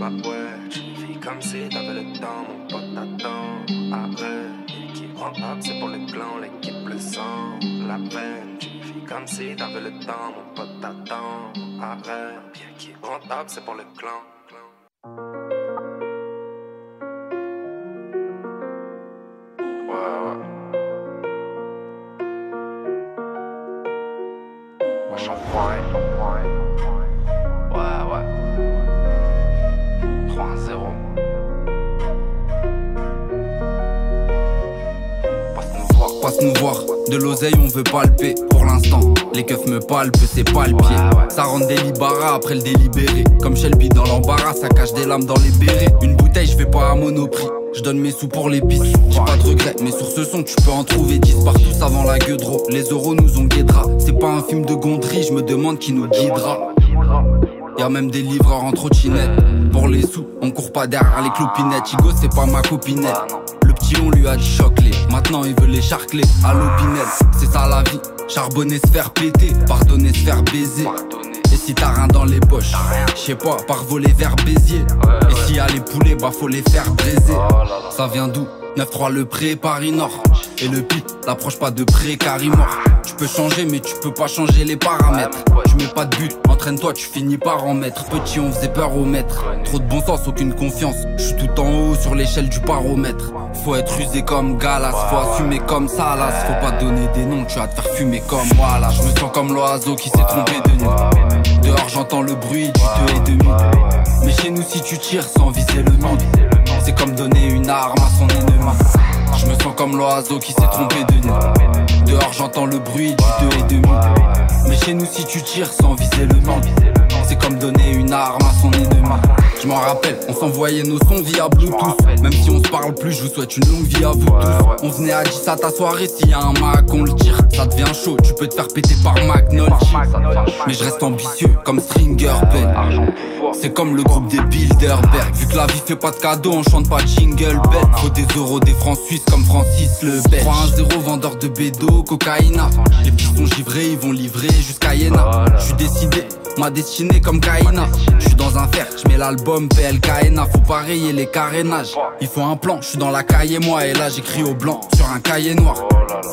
Bah tu vis comme si t'avais le temps, mon pote t'attend. Après, l'équipe rentable, c'est pour le clan, l'équipe le sang. La peine, tu vis comme si t'avais le temps, mon pote t'attend. Après, l'équipe rentable, c'est pour le clan. Ouais, ouais. Moi j'en prends un. Ouais, ouais. 3-0. Passe nous voir, de l'oseille on veut palper Pour l'instant, les keufs me palpent, c'est pas le pied Ça rend délibérat après le délibéré Comme Shelby dans l'embarras, ça cache des lames dans les bérets Une bouteille, je fais pas à monoprix je donne mes sous pour les pistes, j'ai pas de regrets, mais sur ce son tu peux en trouver 10 partout avant la gueule Les euros nous ont guédra, c'est pas un film de gonderie, je me demande qui nous guidera. Y'a même des livreurs en trottinette. Pour les sous, on court pas derrière les clopinettes. Chigo, c'est pas ma copinette. Le petit, on lui a dit choc-les. Maintenant, il veut les charcler à l'opinette. C'est ça la vie. Charbonner, se faire péter. Pardonner, se faire baiser. Si t'as rien dans les poches, je sais pas, par voler vers Béziers. Et s'il y a les poulets, bah faut les faire braiser. Ça vient d'où? 9-3 le pré, Paris Nord. Et le pit, l'approche pas de près mord. Tu peux changer, mais tu peux pas changer les paramètres. Tu mets pas de but, entraîne-toi, tu finis par en mettre. Petit, on faisait peur au maître. Trop de bon sens, aucune confiance. Je suis tout en haut sur l'échelle du baromètre. Faut être usé comme Galas, faut assumer comme Salas. Faut pas donner des noms, tu vas te faire fumer comme moi là. Je me sens comme l'oiseau qui s'est trompé de nuit. Dehors, j'entends le bruit du 2 et demi. Mais chez nous, si tu tires sans viser le mid, c'est comme donner une arme à son ennemi. Je me sens comme l'oiseau qui s'est trompé de nuit. Dehors, j'entends le bruit du 2 et demi. Mais chez nous, si tu tires sans viser le mid, c'est comme donner une arme à son ennemi. Je m'en rappelle, on s'envoyait nos sons via Bluetooth. Même si on se parle plus, je vous souhaite une longue vie à vous tous. On venait à 10 à ta soirée, s'il y a un Mac, on le tire. Ça devient chaud, tu peux te faire péter par McNulty. Mais je reste ambitieux comme Stringer Bell. C'est comme le groupe des Bilderberg. Vu que la vie fait pas de cadeaux, on chante pas jingle bell. Faut des euros, des francs suisses comme Francis le Belge. 3-1-0, vendeur de bédo, cocaïna. Les petits sont givrés, ils vont livrer jusqu'à Yéna. Je suis décidé, ma destinée comme Kaina. Je suis dans un fer, je mets l'album PLKNA. Faut pas rayer les carénages. Il faut un plan, je suis dans la cahier moi. Et là j'écris au blanc sur un cahier noir.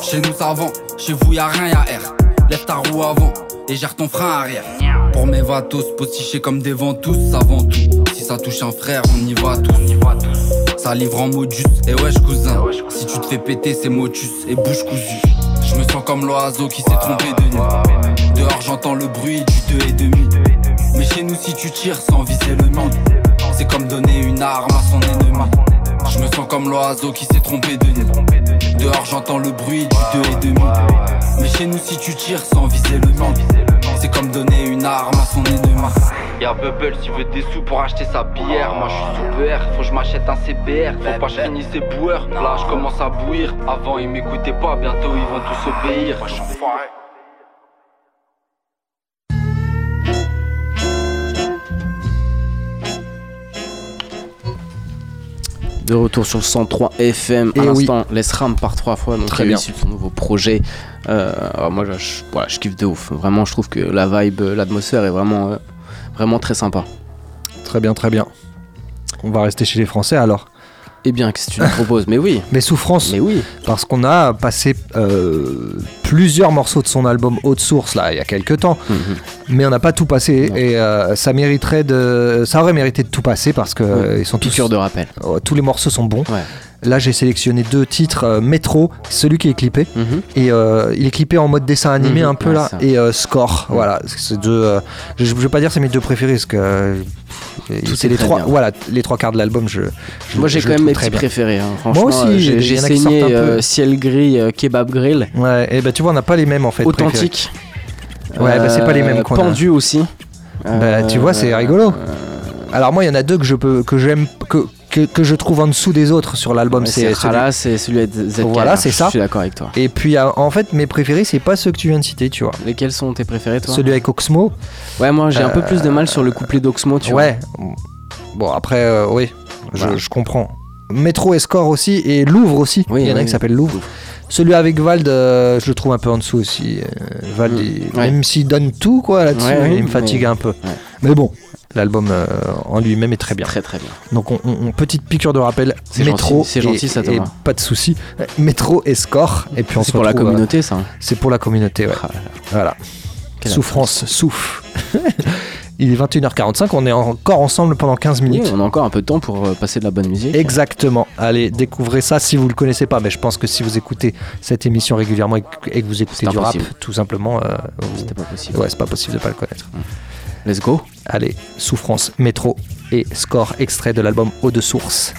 Chez nous ça vend, chez vous y'a rien, y'a R. Lève ta roue avant et gère ton frein arrière. Pour mes vatos, postichés comme des ventouses, ça vend tout. Si ça touche un frère, on y va tous. Ça livre en modus, et wesh cousin. Si tu te fais péter, c'est motus et bouche cousue. Je me sens comme l'oiseau qui s'est trompé de nuit. Dehors, j'entends le bruit du 2 et demi. Mais chez nous, si tu tires sans viser le mid, c'est comme donner une arme à son ennemi. Je me sens comme l'oiseau qui s'est trompé de nuit. Dehors, j'entends le bruit du 2 et demi. Mais chez nous, si tu tires sans viser le mid, c'est comme donner une arme à son ennemi. Y'a Bubble s'il veut des sous pour acheter sa bière. Moi je suis sous BR, faut que je m'achète un CBR. Faut pas que je finisse ces boueurs. Là je commence à bouillir. Avant ils m'écoutaient pas, bientôt ils vont tous obéir. De retour sur le 103 FM. Et à oui. l'instant, Les Ram par trois fois. Donc, Très bien. issu de son nouveau projet. Euh, alors moi, je, je- voilà, je kiffe de ouf. Vraiment, je trouve que la vibe, euh, l'atmosphère est vraiment, euh, vraiment très sympa. Très bien, très bien. On va rester chez les Français alors. Eh bien, qu'est-ce que tu nous proposes? Mais oui. Mais souffrance. Mais oui. Parce qu'on a passé euh, plusieurs morceaux de son album Haute Source là il y a quelques temps, Mhm. mais on n'a pas tout passé et euh, ça mériterait de, ça aurait mérité de tout passer parce que ils sont tous Piqûre de rappel. Oh, tous les morceaux sont bons. Là, j'ai sélectionné deux titres euh, Métro, celui qui est clippé, et euh, il est clippé en mode dessin animé Mhm, un peu ouais, là, ça. et euh, Score. Mhm. Voilà, c'est deux. je, je veux pas dire c'est mes deux préférés parce que c'est est les trois. bien. Voilà, les trois quarts de l'album. Je, je- Moi j'ai quand même mes petits bien. préférés. hein. Franchement, Moi aussi, j'ai saigné ciel gris, kebab grill. Ouais, et bah tu vois, on n'a pas les mêmes en fait. Authentique. préférés. Ouais, bah c'est pas les mêmes Euh, qu'on a. Pendu aussi. Bah tu vois, c'est Euh, rigolo. Alors moi, il y en a deux que je peux, que j'aime, que que, que je trouve en dessous des autres sur l'album. C'est Khala, c'est celui avec ZK. Voilà, c'est ça. Je suis d'accord avec toi. Et puis euh, en fait, mes préférés, c'est pas ceux que tu viens de citer, tu vois. Lesquels sont tes préférés, toi? Celui avec Oxmo. Ouais, moi j'ai un peu Euh, plus de mal sur le couplet d'Oxmo, tu ouais. Bon, après, euh, oui, je, je comprends. Métro et Score aussi, et Louvre aussi. Oui, il y en a oui, un qui s'appelle Louvre. Celui avec Vald, euh, je le trouve un peu en dessous aussi. Euh, Vald, il- Mm. Même s'il donne tout quoi là-dessus, il me fatigue un peu. Mais bon, l'album euh, en lui-même est très bien. Très très bien. Donc, on, petite piqûre de rappel. C'est Métro, c'est gentil, ça, et pas de souci. Métro et Score. Et puis on C'est pour la retrouve, communauté, ça. hein. C'est pour la communauté, ouais. Voilà. Quelle Souffrance, souffle. Il est 21h45, on est encore ensemble pendant 15 minutes. Oui, on a encore un peu de temps pour euh, passer de la bonne musique. Exactement. Allez, découvrez ça si vous le connaissez pas. Mais je pense que si vous écoutez cette émission régulièrement et que- vous écoutez du rap, tout simplement, euh, C'était pas possible. ouais, c'est pas possible de pas le connaître. Let's go. Allez, Souffrance, Métro et Score, extrait de l'album Eau de Source.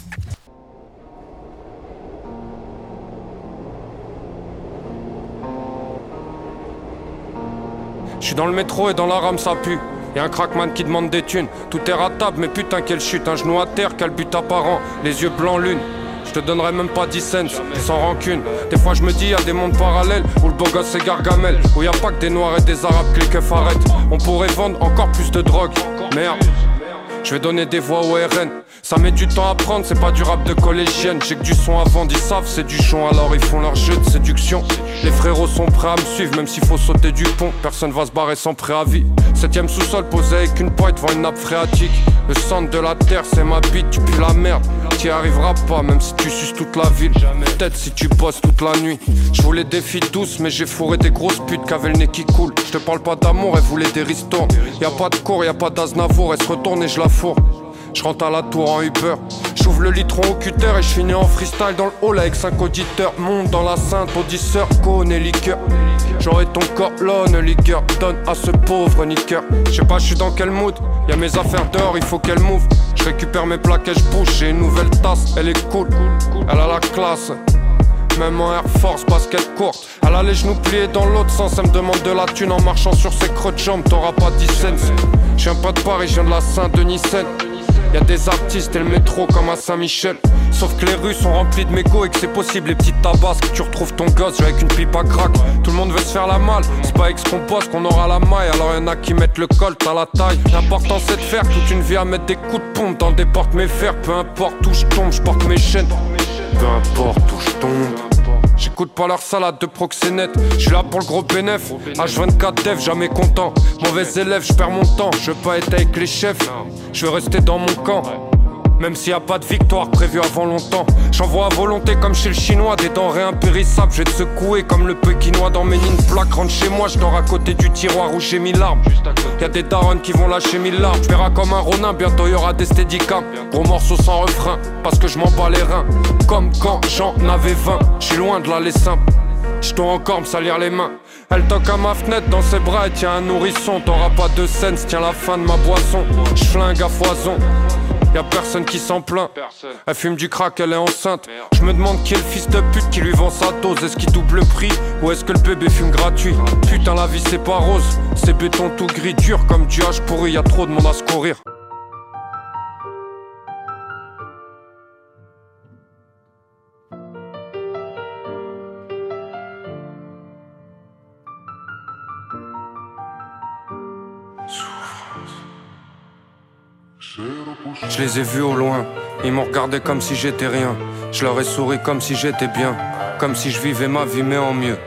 Je suis dans le métro et dans la rame ça pue. Y'a un crackman qui demande des thunes. Tout est ratable, mais putain quelle chute. Un genou à terre, quel but apparent. Les yeux blancs lune. Je te donnerai même pas 10 cents, sans rancune. Des fois je me dis, y a des mondes parallèles où le beau gosse c'est Gargamel. Où y a pas que des noirs et des arabes cliquent arrêtent. On pourrait vendre encore plus de drogue. Merde. Je vais donner des voix au RN. Ça met du temps à prendre, c'est pas du rap de collégienne. J'ai que du son vendre, ils savent, c'est du chon, alors ils font leur jeu de séduction. Les frérots sont prêts à me suivre, même s'il faut sauter du pont. Personne va se barrer sans préavis. Septième sous-sol posé avec une pointe devant une nappe phréatique. Le centre de la terre, c'est ma bite, tu pues la merde. T'y arriveras pas, même si tu suces toute la ville. Peut-être si tu bosses toute la nuit. Je voulais des filles douces, mais j'ai fourré des grosses putes qui avaient le nez qui coule. Je te parle pas d'amour, elles voulaient des ristournes. Y a pas de cours, y a pas d'Aznavour, elle se retourne et je la Je rentre à la tour en Uber. J'ouvre le litron au cutter et je finis en freestyle dans le hall avec 5 auditeurs. Monte dans la sainte audisseur, cône et liqueur. J'aurai ton corps, l'onne, liqueur. Donne à ce pauvre niqueur. Je sais pas, je suis dans quel mood. Y'a mes affaires dehors, il faut qu'elle move. Je récupère mes plaques et je bouge. J'ai une nouvelle tasse, elle est cool. Elle a la classe. Même en Air Force, basket courte. Elle a les genoux pliés dans l'autre sens. Elle me demande de la thune en marchant sur ses creux de jambes. T'auras pas 10 cents. Je viens pas de Paris, je viens de la Saint-Denis Seine. Y a des artistes et le métro comme à Saint-Michel. Sauf que les rues sont remplies de mégots et que c'est possible. Les petites tabasques, tu retrouves ton gosse avec une pipe à crack. Tout le monde veut se faire la malle. C'est pas avec ce qu'on qu'on aura la maille. Alors y'en a qui mettent le col, t'as la taille. L'important c'est de faire toute une vie à mettre des coups de pompe dans des portes mes fers. Peu importe où je tombe, je porte mes chaînes. Peu importe où je tombe. J'écoute pas leur salade de proxénète. Je suis là pour le gros bénéf. H24 dev, jamais content. Mauvais élève, je perds mon temps. Je veux pas être avec les chefs. Je veux rester dans mon camp. Même s'il y a pas de victoire prévue avant longtemps. J'envoie à volonté comme chez le chinois. Des denrées impérissables, je vais te secouer comme le pékinois dans mes lignes plaques. Rentre chez moi, je dors à côté du tiroir où j'ai mis l'arme. Y a des darons qui vont lâcher mille larmes. Tu verras comme un ronin, bientôt y aura des steadicams. Gros morceau sans refrain, parce que je m'en bats les reins. Comme quand j'en avais 20, je suis loin de l'aller simple. Je dois encore me salir les mains. Elle toque à ma fenêtre dans ses bras et tient un nourrisson. T'auras pas de scène, tiens la fin de ma boisson. Je flingue à foison. Y'a personne qui s'en plaint. Elle fume du crack, elle est enceinte. Je me demande qui est le fils de pute qui lui vend sa dose. Est-ce qu'il double le prix ou est-ce que le bébé fume gratuit? Putain, la vie c'est pas rose. C'est béton tout gris, dur comme du hache pourri. Y'a trop de monde à se courir. Je les ai vus au loin, ils m'ont regardé comme si j'étais rien. Je leur ai souri comme si j'étais bien, comme si je vivais ma vie mais en mieux.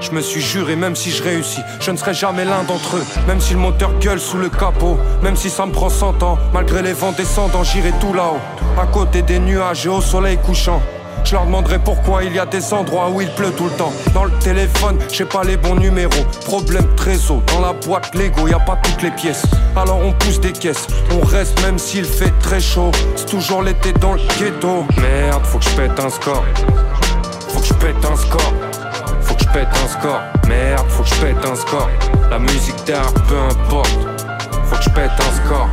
Je me suis juré, même si je réussis, je ne serai jamais l'un d'entre eux. Même si le moteur gueule sous le capot, même si ça me prend 100 ans, malgré les vents descendants, j'irai tout là-haut, à côté des nuages et au soleil couchant. Je leur demanderai pourquoi il y a des endroits où il pleut tout le temps. Dans le téléphone, j'ai pas les bons numéros. Problème trésor, dans la boîte Lego, y a pas toutes les pièces. Alors on pousse des caisses, on reste même s'il fait très chaud. C'est toujours l'été dans le ghetto. Merde, faut que je pète un score. Faut que je pète un score. Faut que je pète un score. Merde, faut que je pète un score. La musique derrière, peu importe. Faut que je pète un score.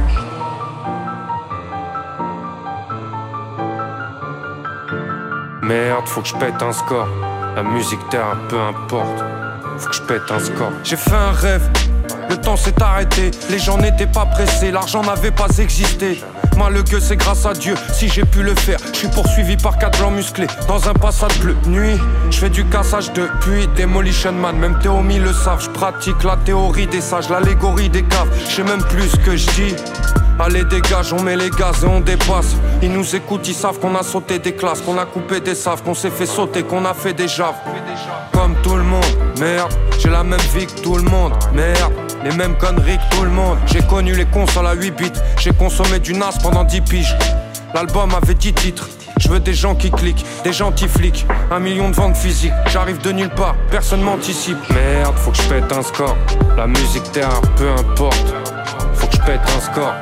Merde, faut que je pète un score. La musique derrière, peu importe. Faut que je pète un score. J'ai fait un rêve. Le temps s'est arrêté, les gens n'étaient pas pressés, l'argent n'avait pas existé. Malheureux, c'est grâce à Dieu si j'ai pu le faire. Je suis poursuivi par quatre blancs musclés dans un passage bleu. Nuit, je fais du cassage depuis Demolition Man. Même Théomi le savent, je pratique la théorie des sages, l'allégorie des caves. Je sais même plus ce que je dis. Allez dégage, on met les gaz et on dépasse Ils nous écoutent, ils savent qu'on a sauté des classes Qu'on a coupé des saves, qu'on s'est fait sauter, qu'on a fait des javes Comme tout le monde, merde J'ai la même vie que tout le monde, merde Les mêmes conneries que tout le monde J'ai connu les cons à la 8 bits J'ai consommé du NAS pendant 10 piges L'album avait 10 titres je veux des gens qui cliquent, des gentils flics, un million de ventes physiques. J'arrive de nulle part, personne m'anticipe. Merde, faut que je pète un score. La musique terre, peu importe. Faut que je pète un score.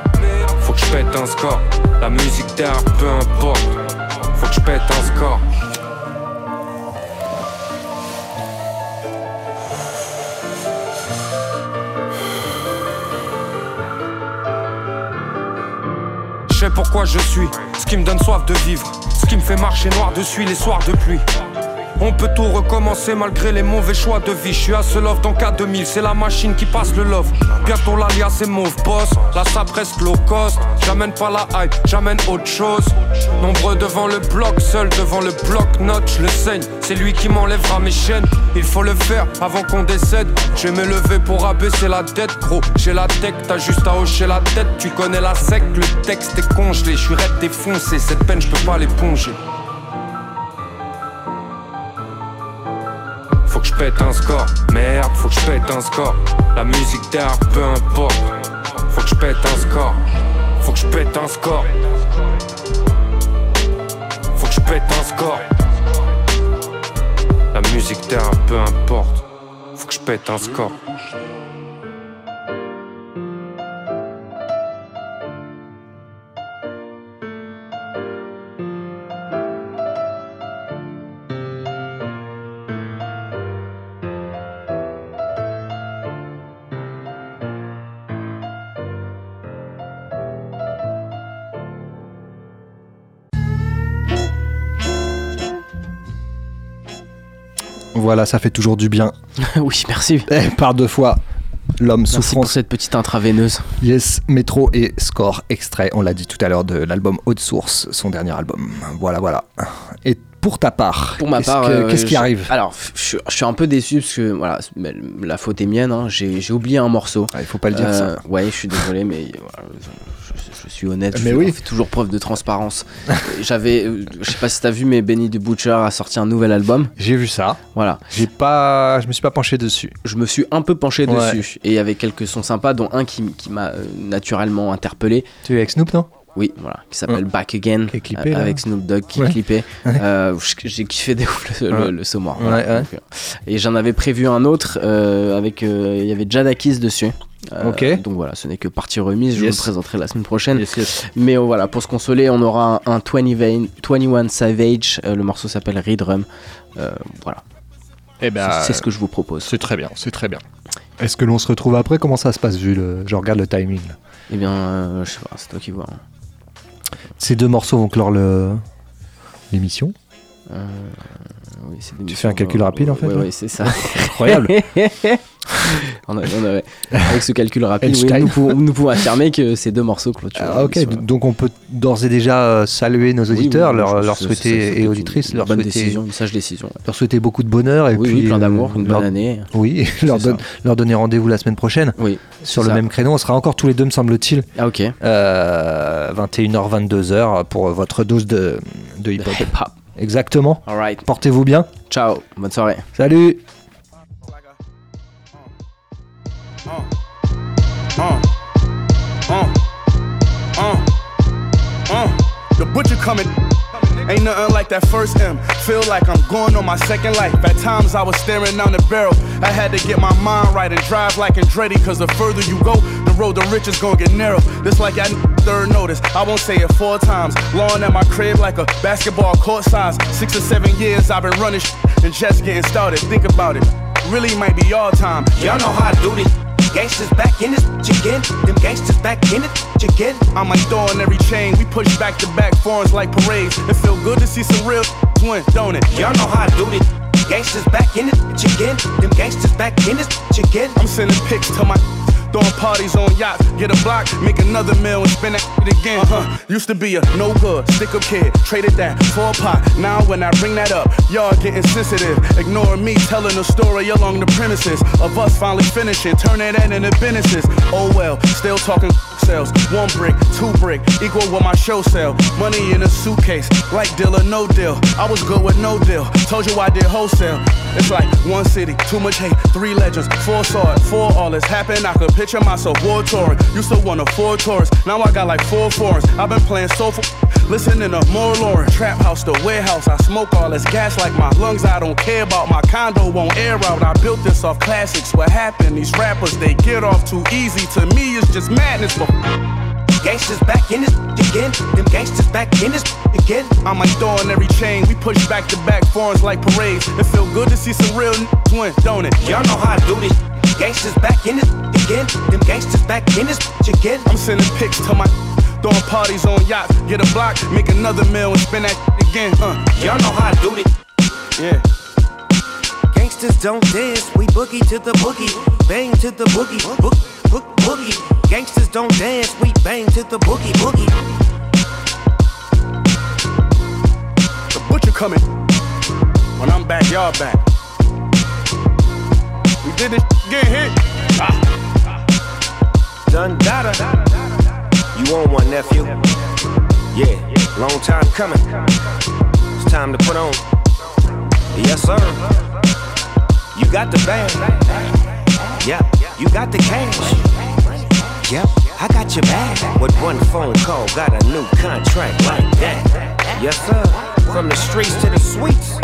Faut que je pète un score. La musique terre, peu importe. Faut que je pète un score. Sais pourquoi je suis, ce qui me donne soif de vivre, ce qui me fait marcher noir dessus les soirs de pluie. On peut tout recommencer malgré les mauvais choix de vie. Je suis à ce love dans K2000, c'est la machine qui passe le love. Bientôt l'alias c'est mauve boss, là ça presque low cost. J'amène pas la hype, j'amène autre chose. Nombreux devant le bloc, seul devant le bloc note, je le saigne. C'est lui qui m'enlèvera mes chaînes. Il faut le faire avant qu'on décède. Je vais me lever pour abaisser la tête, gros. J'ai la tech, t'as juste à hocher la tête. Tu connais la sec, le texte est congelé. Je suis raide défoncé, cette peine je peux pas l'éponger. Faut que je pète un score, merde, faut que je pète un score. La musique terre, peu importe. Faut que je pète un score, faut que je pète un score. Pète un score. La musique terre, peu importe. Faut que je pète un score. Voilà, ça fait toujours du bien. oui, merci. Eh, par deux fois. L'homme Merci souffrance. pour cette petite intraveineuse. Yes, Métro et Score, extrait, on l'a dit tout à l'heure, de l'album Haute Source, son dernier album. Voilà, voilà. Et pour ta part, Pour ma qu'est-ce part, que- euh, qu'est-ce qui je- arrive Alors, je, je suis un peu déçu parce que voilà, la faute est mienne. hein. J'ai j'ai oublié un morceau. Il faut pas le dire, Euh, ça. Ouais, je suis désolé, mais voilà, je, suis honnête. Mais je oui. fais toujours preuve de transparence. J'avais, euh, je sais pas si t'as vu, mais Benny the Butcher a sorti un nouvel album. J'ai vu ça. Voilà. J'ai pas, je me suis pas penché dessus. Je me suis un peu penché Ouais. dessus et il y avait quelques sons sympas, dont un qui, qui m'a euh, naturellement interpellé. Tu es avec Snoop, non? Oui, voilà, qui s'appelle Back Again, Qui est clippé, euh, avec Snoop Dogg qui Ouais. Ouais. Euh, J'ai kiffé des ouf le, le, euh, Et j'en avais prévu un autre euh, avec, euh, il y avait Jadakis dessus. Euh. Donc voilà, ce n'est que partie remise, je Yes. vous le présenterai la semaine prochaine. Mais euh, voilà, pour se consoler, on aura un, un 20 Vein- 21 Savage, euh, le morceau s'appelle Rhythm. Euh, voilà. Eh ben, C'est- c'est ce que je vous propose. C'est très bien, c'est très bien. Est-ce que l'on se retrouve après? Comment ça se passe vu le... Je regarde le timing. Eh bien, euh, je sais pas, c'est toi qui vois. hein. Ces deux morceaux vont clore l'émission. Euh, oui, des Tu fais un calcul rapide, en fait, ouais, c'est ça. Incroyable. on a- on avait- avec ce calcul rapide, oui, nous, pouvons, nous pouvons affirmer que ces deux morceaux clôturent. Ah, ok, d- donc on peut d'ores et déjà euh, saluer nos Oui, auditeurs, oui, leur, leur souhaiter peut et auditrices, une leur bonne souhaiter, décision, une sage décision. leur souhaiter beaucoup de bonheur et Oui, puis oui, plein d'amour, euh, une leur- bonne année. Oui, leur, don- leur donner rendez-vous la semaine prochaine. Oui, sur le ça. même créneau. On sera encore tous les deux, me semble-t-il. Ah ok. Euh, 21h, 22h pour votre dose de, de hip-hop. Exactement. Alright. Portez-vous bien. Ciao, bonne soirée. Salut. Uh, uh, uh, uh. The butcher coming. Ain't nothing like that first M. Feel like I'm going on my second life. At times I was staring down the barrel. I had to get my mind right and drive like Andretti. Cause the further you go, the road to riches gonna get narrow. This like I third notice. I won't say it four times. Lawn at my crib like a basketball court size. Six or seven years I've been running sh- and just getting started. Think about it. Really might be all time. Y'all know how I do this. Gangsters back in this again. Them gangsters back in it again. I'm like throwing every chain. We push back to back foreigns like parades. It feel good to see some real win, don't it? Y'all know how I do this. Gangsters back in it again. Them gangsters back in this bitch again. I'm sending pics to my Throwing parties on yachts, get a block, make another meal and spend that shit again. Uh-huh. Used to be a no good, stick up kid, traded that for a pot. Now when I bring that up, y'all getting sensitive. Ignoring me telling a story along the premises of us finally finishing, turning that into businesses. Oh well, still talking One brick, two brick, equal what my show sell. Money in a suitcase, like deal or no deal. I was good with no deal. Told you I did wholesale. It's like one city, too much hate, three legends, four it, four all this happened. I could picture myself war touring. Used to want a four tours, now I got like four foreigns. I've been playing sofa, listening to more Lauren. Trap house, the warehouse, I smoke all this gas like my lungs. I don't care about my condo, won't air out. I built this off classics. What happened? These rappers, they get off too easy. To me, it's just madness. But Gangsters back in this again. Them gangsters back in this again. I'm like throwing every chain. We push back to back foreigns like parades. It feel good to see some real n***s win, don't it? Y'all know how I do this. Gangsters back in this again. Them gangsters back in this again. I'm sending pics to my throwing parties on yachts. Get a block, make another meal and spend that again. Uh. Y'all know how I do this. Yeah. Gangsters don't dance, we boogie to the boogie, bang to the boogie, book, book, boogie. Gangsters don't dance, we bang to the boogie, boogie. The butcher coming. When I'm back, y'all back. We did this get hit. Ah. Done data. You want one, nephew? Yeah, long time coming. It's time to put on. Yes, sir. You got the band. Yep, you got the cash. Yep, I got your bag. With one phone call, got a new contract like that. Yes, sir. From the streets to the suites,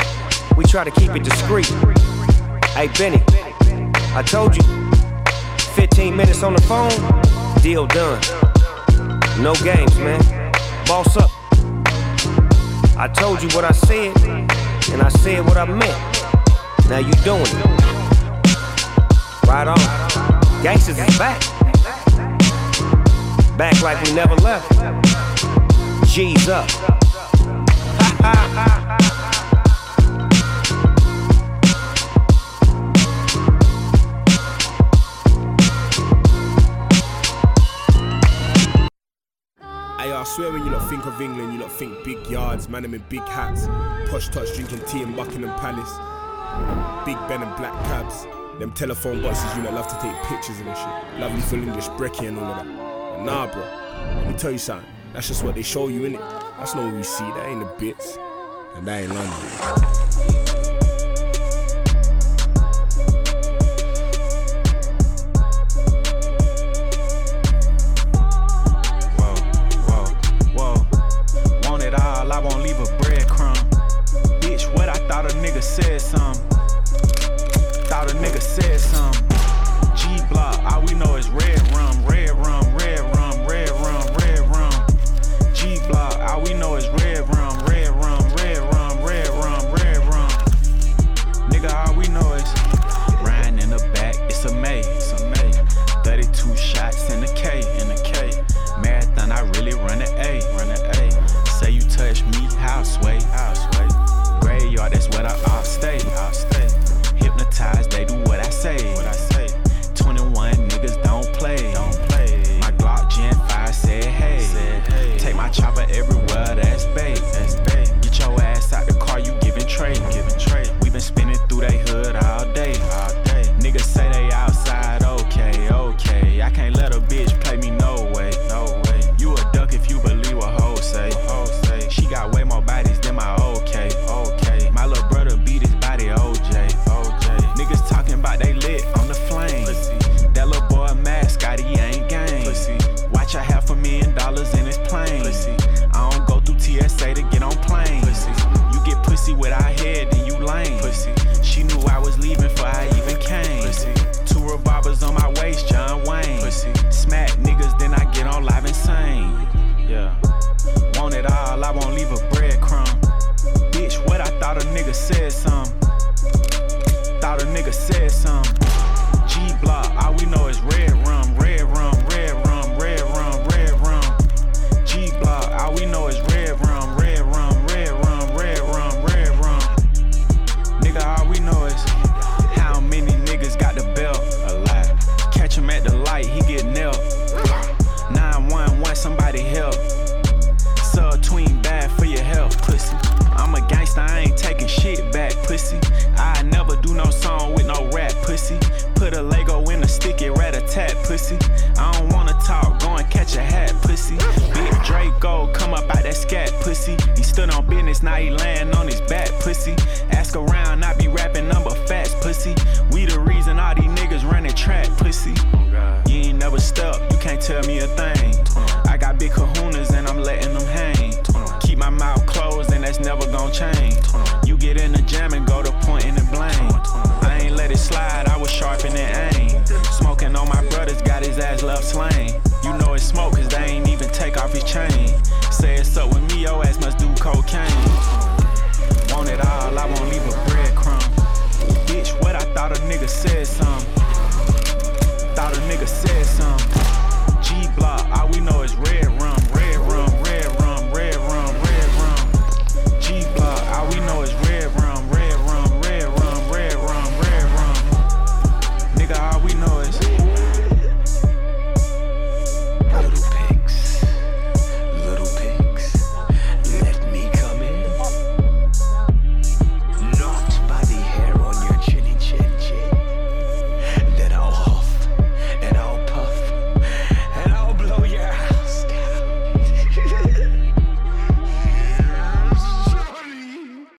we try to keep it discreet. Hey, Benny, I told you, 15 minutes on the phone, deal done. No games, man. Boss up. I told you what I said, and I said what I meant. Now you doing it. Right on. Gangsters is back. Back like we never left. G's up. I swear when you lot think of England, you lot think big yards, man, them in big hats, posh touch drinking tea in Buckingham Palace, Big Ben and black cabs, them telephone boxes you lot love to take pictures and shit, lovely full English brekkie and all of that. But nah, bro, let me tell you something. That's just what they show you in it. That's not what we see. That ain't the bits, and that ain't London.